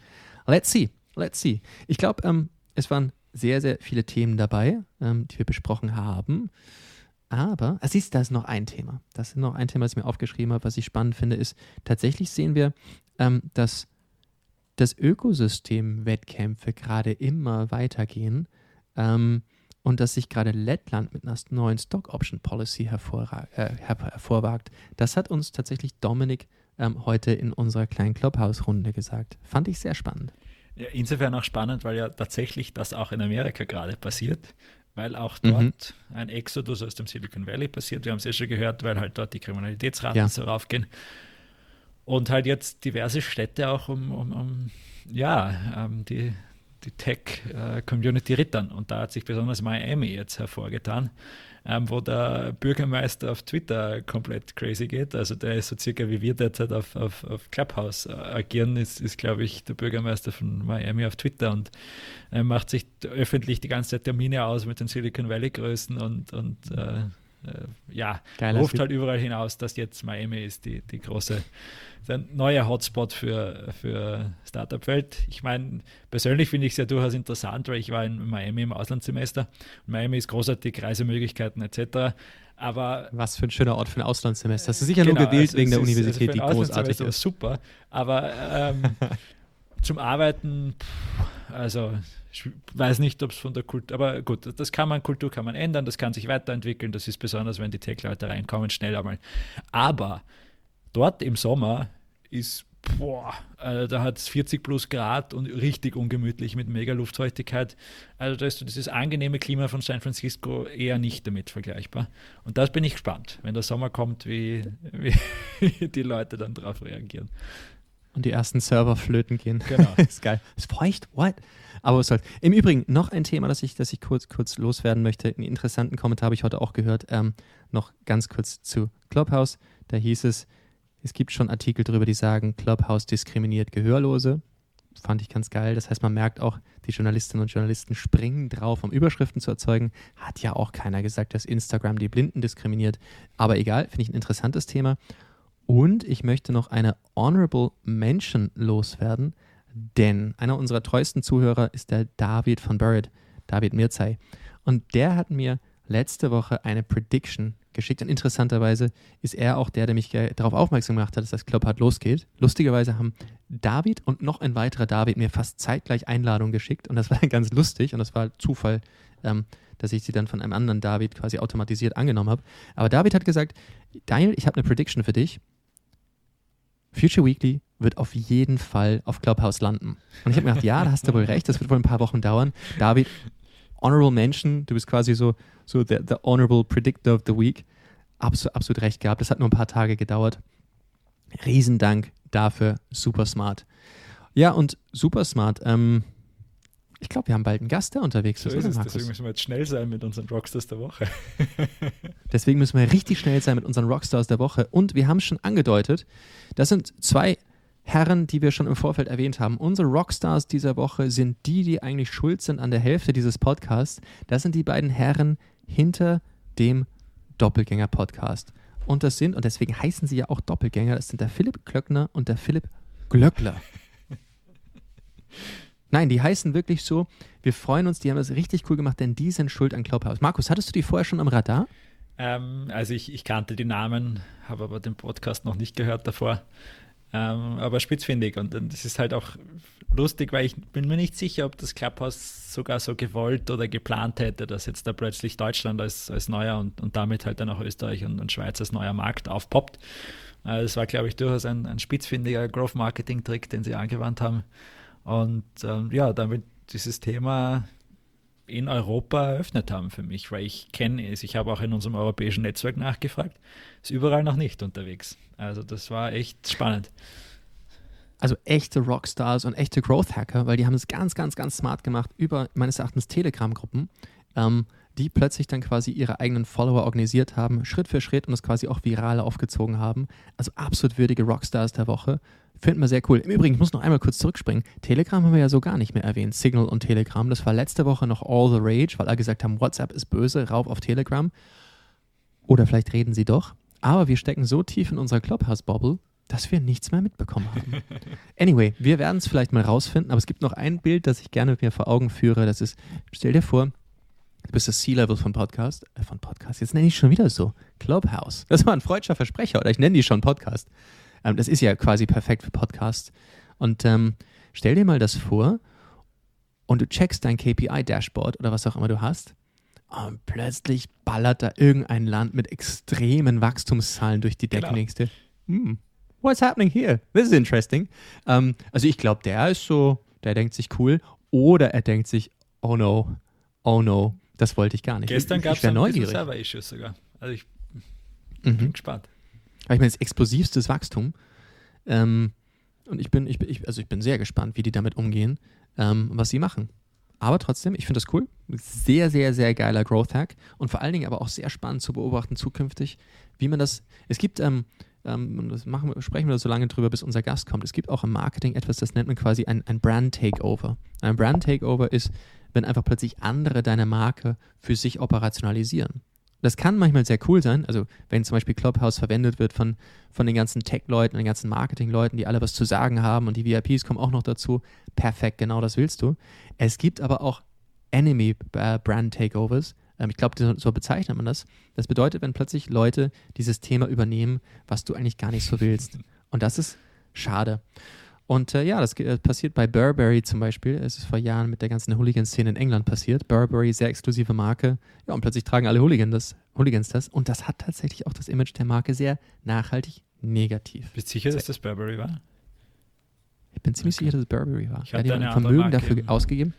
Let's see, let's see. Ich glaube, ähm, es waren sehr, sehr viele Themen dabei, ähm, die wir besprochen haben. Aber, ah, siehst du, da ist noch ein Thema. Das ist noch ein Thema, das ich mir aufgeschrieben habe, was ich spannend finde, ist, tatsächlich sehen wir, ähm, dass dass Ökosystem-Wettkämpfe gerade immer weitergehen ähm, und dass sich gerade Lettland mit einer neuen Stock Option Policy äh, hervorwagt. Das hat uns tatsächlich Dominik ähm, heute in unserer kleinen Clubhouse-Runde gesagt. Fand ich sehr spannend. Ja, insofern auch spannend, weil ja tatsächlich das auch in Amerika gerade passiert weil auch dort mhm. ein Exodus aus dem Silicon Valley passiert. Wir haben es ja schon gehört, weil halt dort die Kriminalitätsraten ja. so raufgehen. Und halt jetzt diverse Städte auch um, um, um ja, ähm, die, die Tech-Community rittern. Und da hat sich besonders Miami jetzt hervorgetan, ähm, wo der Bürgermeister auf Twitter komplett crazy geht. Also der ist so circa wie wir derzeit auf, auf, auf Clubhouse äh, agieren, ist, ist glaube ich, der Bürgermeister von Miami auf Twitter und äh, macht sich öffentlich die ganze Zeit Termine aus mit den Silicon Valley-Größen und, und äh, ja, Geiler ruft halt überall hinaus, dass jetzt Miami ist die, die große, der neue Hotspot für, für Startup-Welt. Ich meine, persönlich finde ich es ja durchaus interessant, weil ich war in Miami im Auslandssemester. Miami ist großartig, Reisemöglichkeiten etc. Aber was für ein schöner Ort für ein Auslandssemester. Hast du sicher genau, nur gewählt also wegen der Universität, also die großartig ist. Super, aber ähm, *laughs* zum Arbeiten, also ich weiß nicht, ob es von der Kultur, aber gut, das kann man, Kultur kann man ändern, das kann sich weiterentwickeln, das ist besonders, wenn die Tech-Leute reinkommen, schnell einmal. Aber dort im Sommer ist, boah, also da hat es 40 plus Grad und richtig ungemütlich mit mega Luftfeuchtigkeit. Also da ist dieses angenehme Klima von San Francisco eher nicht damit vergleichbar. Und das bin ich gespannt, wenn der Sommer kommt, wie, wie *laughs* die Leute dann darauf reagieren. Und die ersten Server flöten gehen. Genau. *laughs* ist geil. Ist feucht? What? Aber was soll's. Im Übrigen, noch ein Thema, das ich, das ich kurz, kurz loswerden möchte. Einen interessanten Kommentar habe ich heute auch gehört. Ähm, noch ganz kurz zu Clubhouse. Da hieß es, es gibt schon Artikel darüber, die sagen, Clubhouse diskriminiert Gehörlose. Fand ich ganz geil. Das heißt, man merkt auch, die Journalistinnen und Journalisten springen drauf, um Überschriften zu erzeugen. Hat ja auch keiner gesagt, dass Instagram die Blinden diskriminiert. Aber egal, finde ich ein interessantes Thema. Und ich möchte noch eine Honorable Mention loswerden denn einer unserer treuesten Zuhörer ist der David von Burrid, David Mirzai. Und der hat mir letzte Woche eine Prediction geschickt. Und interessanterweise ist er auch der, der mich darauf aufmerksam gemacht hat, dass das Clubhard losgeht. Lustigerweise haben David und noch ein weiterer David mir fast zeitgleich Einladungen geschickt. Und das war *laughs* ganz lustig und das war Zufall, ähm, dass ich sie dann von einem anderen David quasi automatisiert angenommen habe. Aber David hat gesagt, Daniel, ich habe eine Prediction für dich. Future Weekly wird auf jeden Fall auf Clubhouse landen. Und ich habe mir gedacht, ja, da hast du wohl recht, das wird wohl ein paar Wochen dauern. David, Honorable Mention, du bist quasi so, so the, the Honorable Predictor of the Week. Absolut, absolut recht gehabt. Das hat nur ein paar Tage gedauert. Riesendank dafür, super smart. Ja, und super smart. Ähm, ich glaube, wir haben bald einen Gast, der unterwegs so ist. ist deswegen müssen wir jetzt schnell sein mit unseren Rockstars der Woche. *laughs* deswegen müssen wir richtig schnell sein mit unseren Rockstars der Woche. Und wir haben es schon angedeutet, das sind zwei Herren, die wir schon im Vorfeld erwähnt haben. Unsere Rockstars dieser Woche sind die, die eigentlich schuld sind an der Hälfte dieses Podcasts. Das sind die beiden Herren hinter dem Doppelgänger-Podcast. Und das sind, und deswegen heißen sie ja auch Doppelgänger, das sind der Philipp Klöckner und der Philipp Glöckler. *laughs* Nein, die heißen wirklich so. Wir freuen uns, die haben das richtig cool gemacht, denn die sind schuld an Clubhouse. Markus, hattest du die vorher schon am Radar? Ähm, also ich, ich, kannte die Namen, habe aber den Podcast noch nicht gehört davor. Ähm, aber spitzfindig und, und das ist halt auch lustig, weil ich bin mir nicht sicher, ob das Clubhouse sogar so gewollt oder geplant hätte, dass jetzt da plötzlich Deutschland als, als neuer und, und damit halt dann auch Österreich und, und Schweiz als neuer Markt aufpoppt. Äh, das war, glaube ich, durchaus ein, ein spitzfindiger Growth-Marketing-Trick, den sie angewandt haben. Und ähm, ja, damit dieses Thema in Europa eröffnet haben für mich, weil ich kenne es, ich habe auch in unserem europäischen Netzwerk nachgefragt, ist überall noch nicht unterwegs. Also das war echt spannend. Also echte Rockstars und echte Growth Hacker, weil die haben es ganz, ganz, ganz smart gemacht über meines Erachtens Telegram-Gruppen, ähm, die plötzlich dann quasi ihre eigenen Follower organisiert haben, Schritt für Schritt und das quasi auch viral aufgezogen haben. Also absolut würdige Rockstars der Woche. Finden wir sehr cool. Im Übrigen, ich muss noch einmal kurz zurückspringen. Telegram haben wir ja so gar nicht mehr erwähnt. Signal und Telegram. Das war letzte Woche noch all the rage, weil alle gesagt haben, WhatsApp ist böse, rauf auf Telegram. Oder vielleicht reden sie doch. Aber wir stecken so tief in unserer Clubhouse-Bubble, dass wir nichts mehr mitbekommen haben. *laughs* Anyway, wir werden es vielleicht mal rausfinden, aber es gibt noch ein Bild, das ich gerne mir vor Augen führe. Das ist, stell dir vor, du bist das C-Level von Podcast, äh, von Podcast, jetzt nenne ich schon wieder so, Clubhouse. Das war ein freudscher Versprecher, oder ich nenne die schon Podcast. Ähm, das ist ja quasi perfekt für Podcasts. Und ähm, stell dir mal das vor und du checkst dein KPI-Dashboard oder was auch immer du hast. Und plötzlich ballert da irgendein Land mit extremen Wachstumszahlen durch die Decke. Genau. Hm, what's happening here? This is interesting. Ähm, also ich glaube, der ist so, der denkt sich cool. Oder er denkt sich, oh no, oh no, Das wollte ich gar nicht. Gestern gab es ein. Server-Issues sogar. Also ich Mhm. bin gespannt. Aber ich meine, ist explosivstes Wachstum. Ähm, und ich bin, ich, ich, also ich bin sehr gespannt, wie die damit umgehen, ähm, was sie machen. Aber trotzdem, ich finde das cool. Sehr, sehr, sehr geiler Growth Hack. Und vor allen Dingen aber auch sehr spannend zu beobachten zukünftig, wie man das. Es gibt, ähm, ähm, das machen sprechen wir so lange drüber, bis unser Gast kommt. Es gibt auch im Marketing etwas, das nennt man quasi ein, ein Brand Takeover. Ein Brand Takeover ist, wenn einfach plötzlich andere deine Marke für sich operationalisieren. Das kann manchmal sehr cool sein. Also, wenn zum Beispiel Clubhouse verwendet wird von, von den ganzen Tech-Leuten, den ganzen Marketing-Leuten, die alle was zu sagen haben und die VIPs kommen auch noch dazu. Perfekt, genau das willst du. Es gibt aber auch Enemy-Brand-Takeovers. Ähm, ich glaube, so bezeichnet man das. Das bedeutet, wenn plötzlich Leute dieses Thema übernehmen, was du eigentlich gar nicht so willst. Und das ist schade. Und äh, ja, das äh, passiert bei Burberry zum Beispiel. Es ist vor Jahren mit der ganzen Hooligan-Szene in England passiert. Burberry, sehr exklusive Marke. Ja, und plötzlich tragen alle Hooligan das, Hooligans das. Und das hat tatsächlich auch das Image der Marke sehr nachhaltig negativ. Bist du sicher, dass das Burberry war? Ich bin ziemlich Okay. sicher, dass es Burberry war. Ich Ja, hab die da haben eine ein Vermögen dafür im- ausgegeben.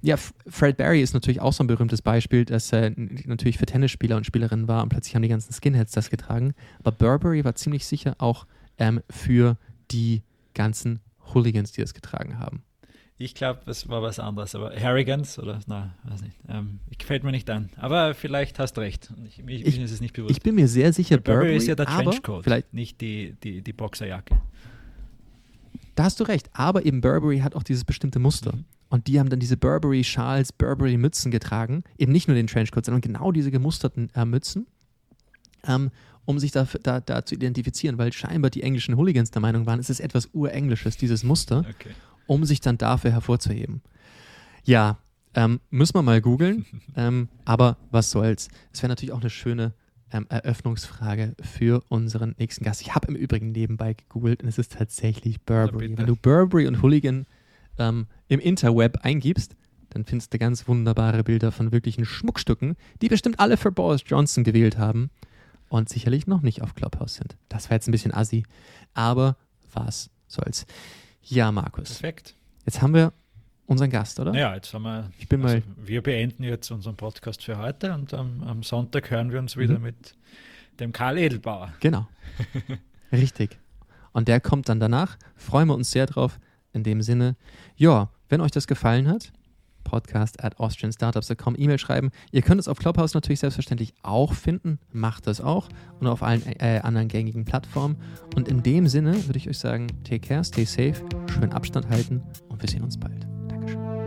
Ja. Fred Barry ist natürlich auch so ein berühmtes Beispiel, das n- natürlich für Tennisspieler und Spielerinnen war und plötzlich haben die ganzen Skinheads das getragen. Aber Burberry war ziemlich sicher auch ähm, für die ganzen Hooligans, die das getragen haben. Ich glaube, es war was anderes, aber Harrigans oder, na, weiß nicht. Ähm, gefällt mir nicht an. Aber vielleicht hast recht. Ich, Ich- mir ist es nicht bewusst. Ich bin mir sehr sicher, Burberry, Burberry, ist ja der Trenchcoat, vielleicht, nicht die, die, die Boxerjacke. da hast du recht, aber eben Burberry hat auch dieses bestimmte Muster. Mhm. Und die haben dann diese Burberry-Schals, Burberry-Mützen getragen. Eben nicht nur den Trenchcoat, sondern genau diese gemusterten äh, Mützen, ähm, um sich da, da, da zu identifizieren, weil scheinbar die englischen Hooligans der Meinung waren, es ist etwas Urenglisches, dieses Muster, Okay. um sich dann dafür hervorzuheben. Ja, ähm, müssen wir mal googeln, *laughs* ähm, aber was soll's. Es wäre natürlich auch eine schöne ähm, Eröffnungsfrage für unseren nächsten Gast. Ich habe im Übrigen nebenbei gegoogelt und es ist tatsächlich Burberry. Wenn du Burberry und Hooligan ähm, im Interweb eingibst, dann findest du ganz wunderbare Bilder von wirklichen Schmuckstücken, die bestimmt alle für Boris Johnson gewählt haben und sicherlich noch nicht auf Clubhouse sind. Das war jetzt ein bisschen assi, aber was soll's. Ja, Markus, Perfekt. jetzt haben wir unseren Gast, oder? Ja, jetzt haben wir. Ich bin mal, Also wir beenden jetzt unseren Podcast für heute und am, am Sonntag hören wir uns wieder Mhm. mit dem Karl Edelbauer. genau, *laughs* richtig. Und der kommt dann danach. Freuen wir uns sehr drauf. In dem Sinne, ja, wenn euch das gefallen hat, podcast at austrianstartups.com E-Mail schreiben. Ihr könnt es auf Clubhouse natürlich selbstverständlich auch finden. Macht das auch. Und auf allen äh, anderen gängigen Plattformen. Und in dem Sinne würde ich euch sagen, take care, stay safe, schön Abstand halten und wir sehen uns bald. Dankeschön.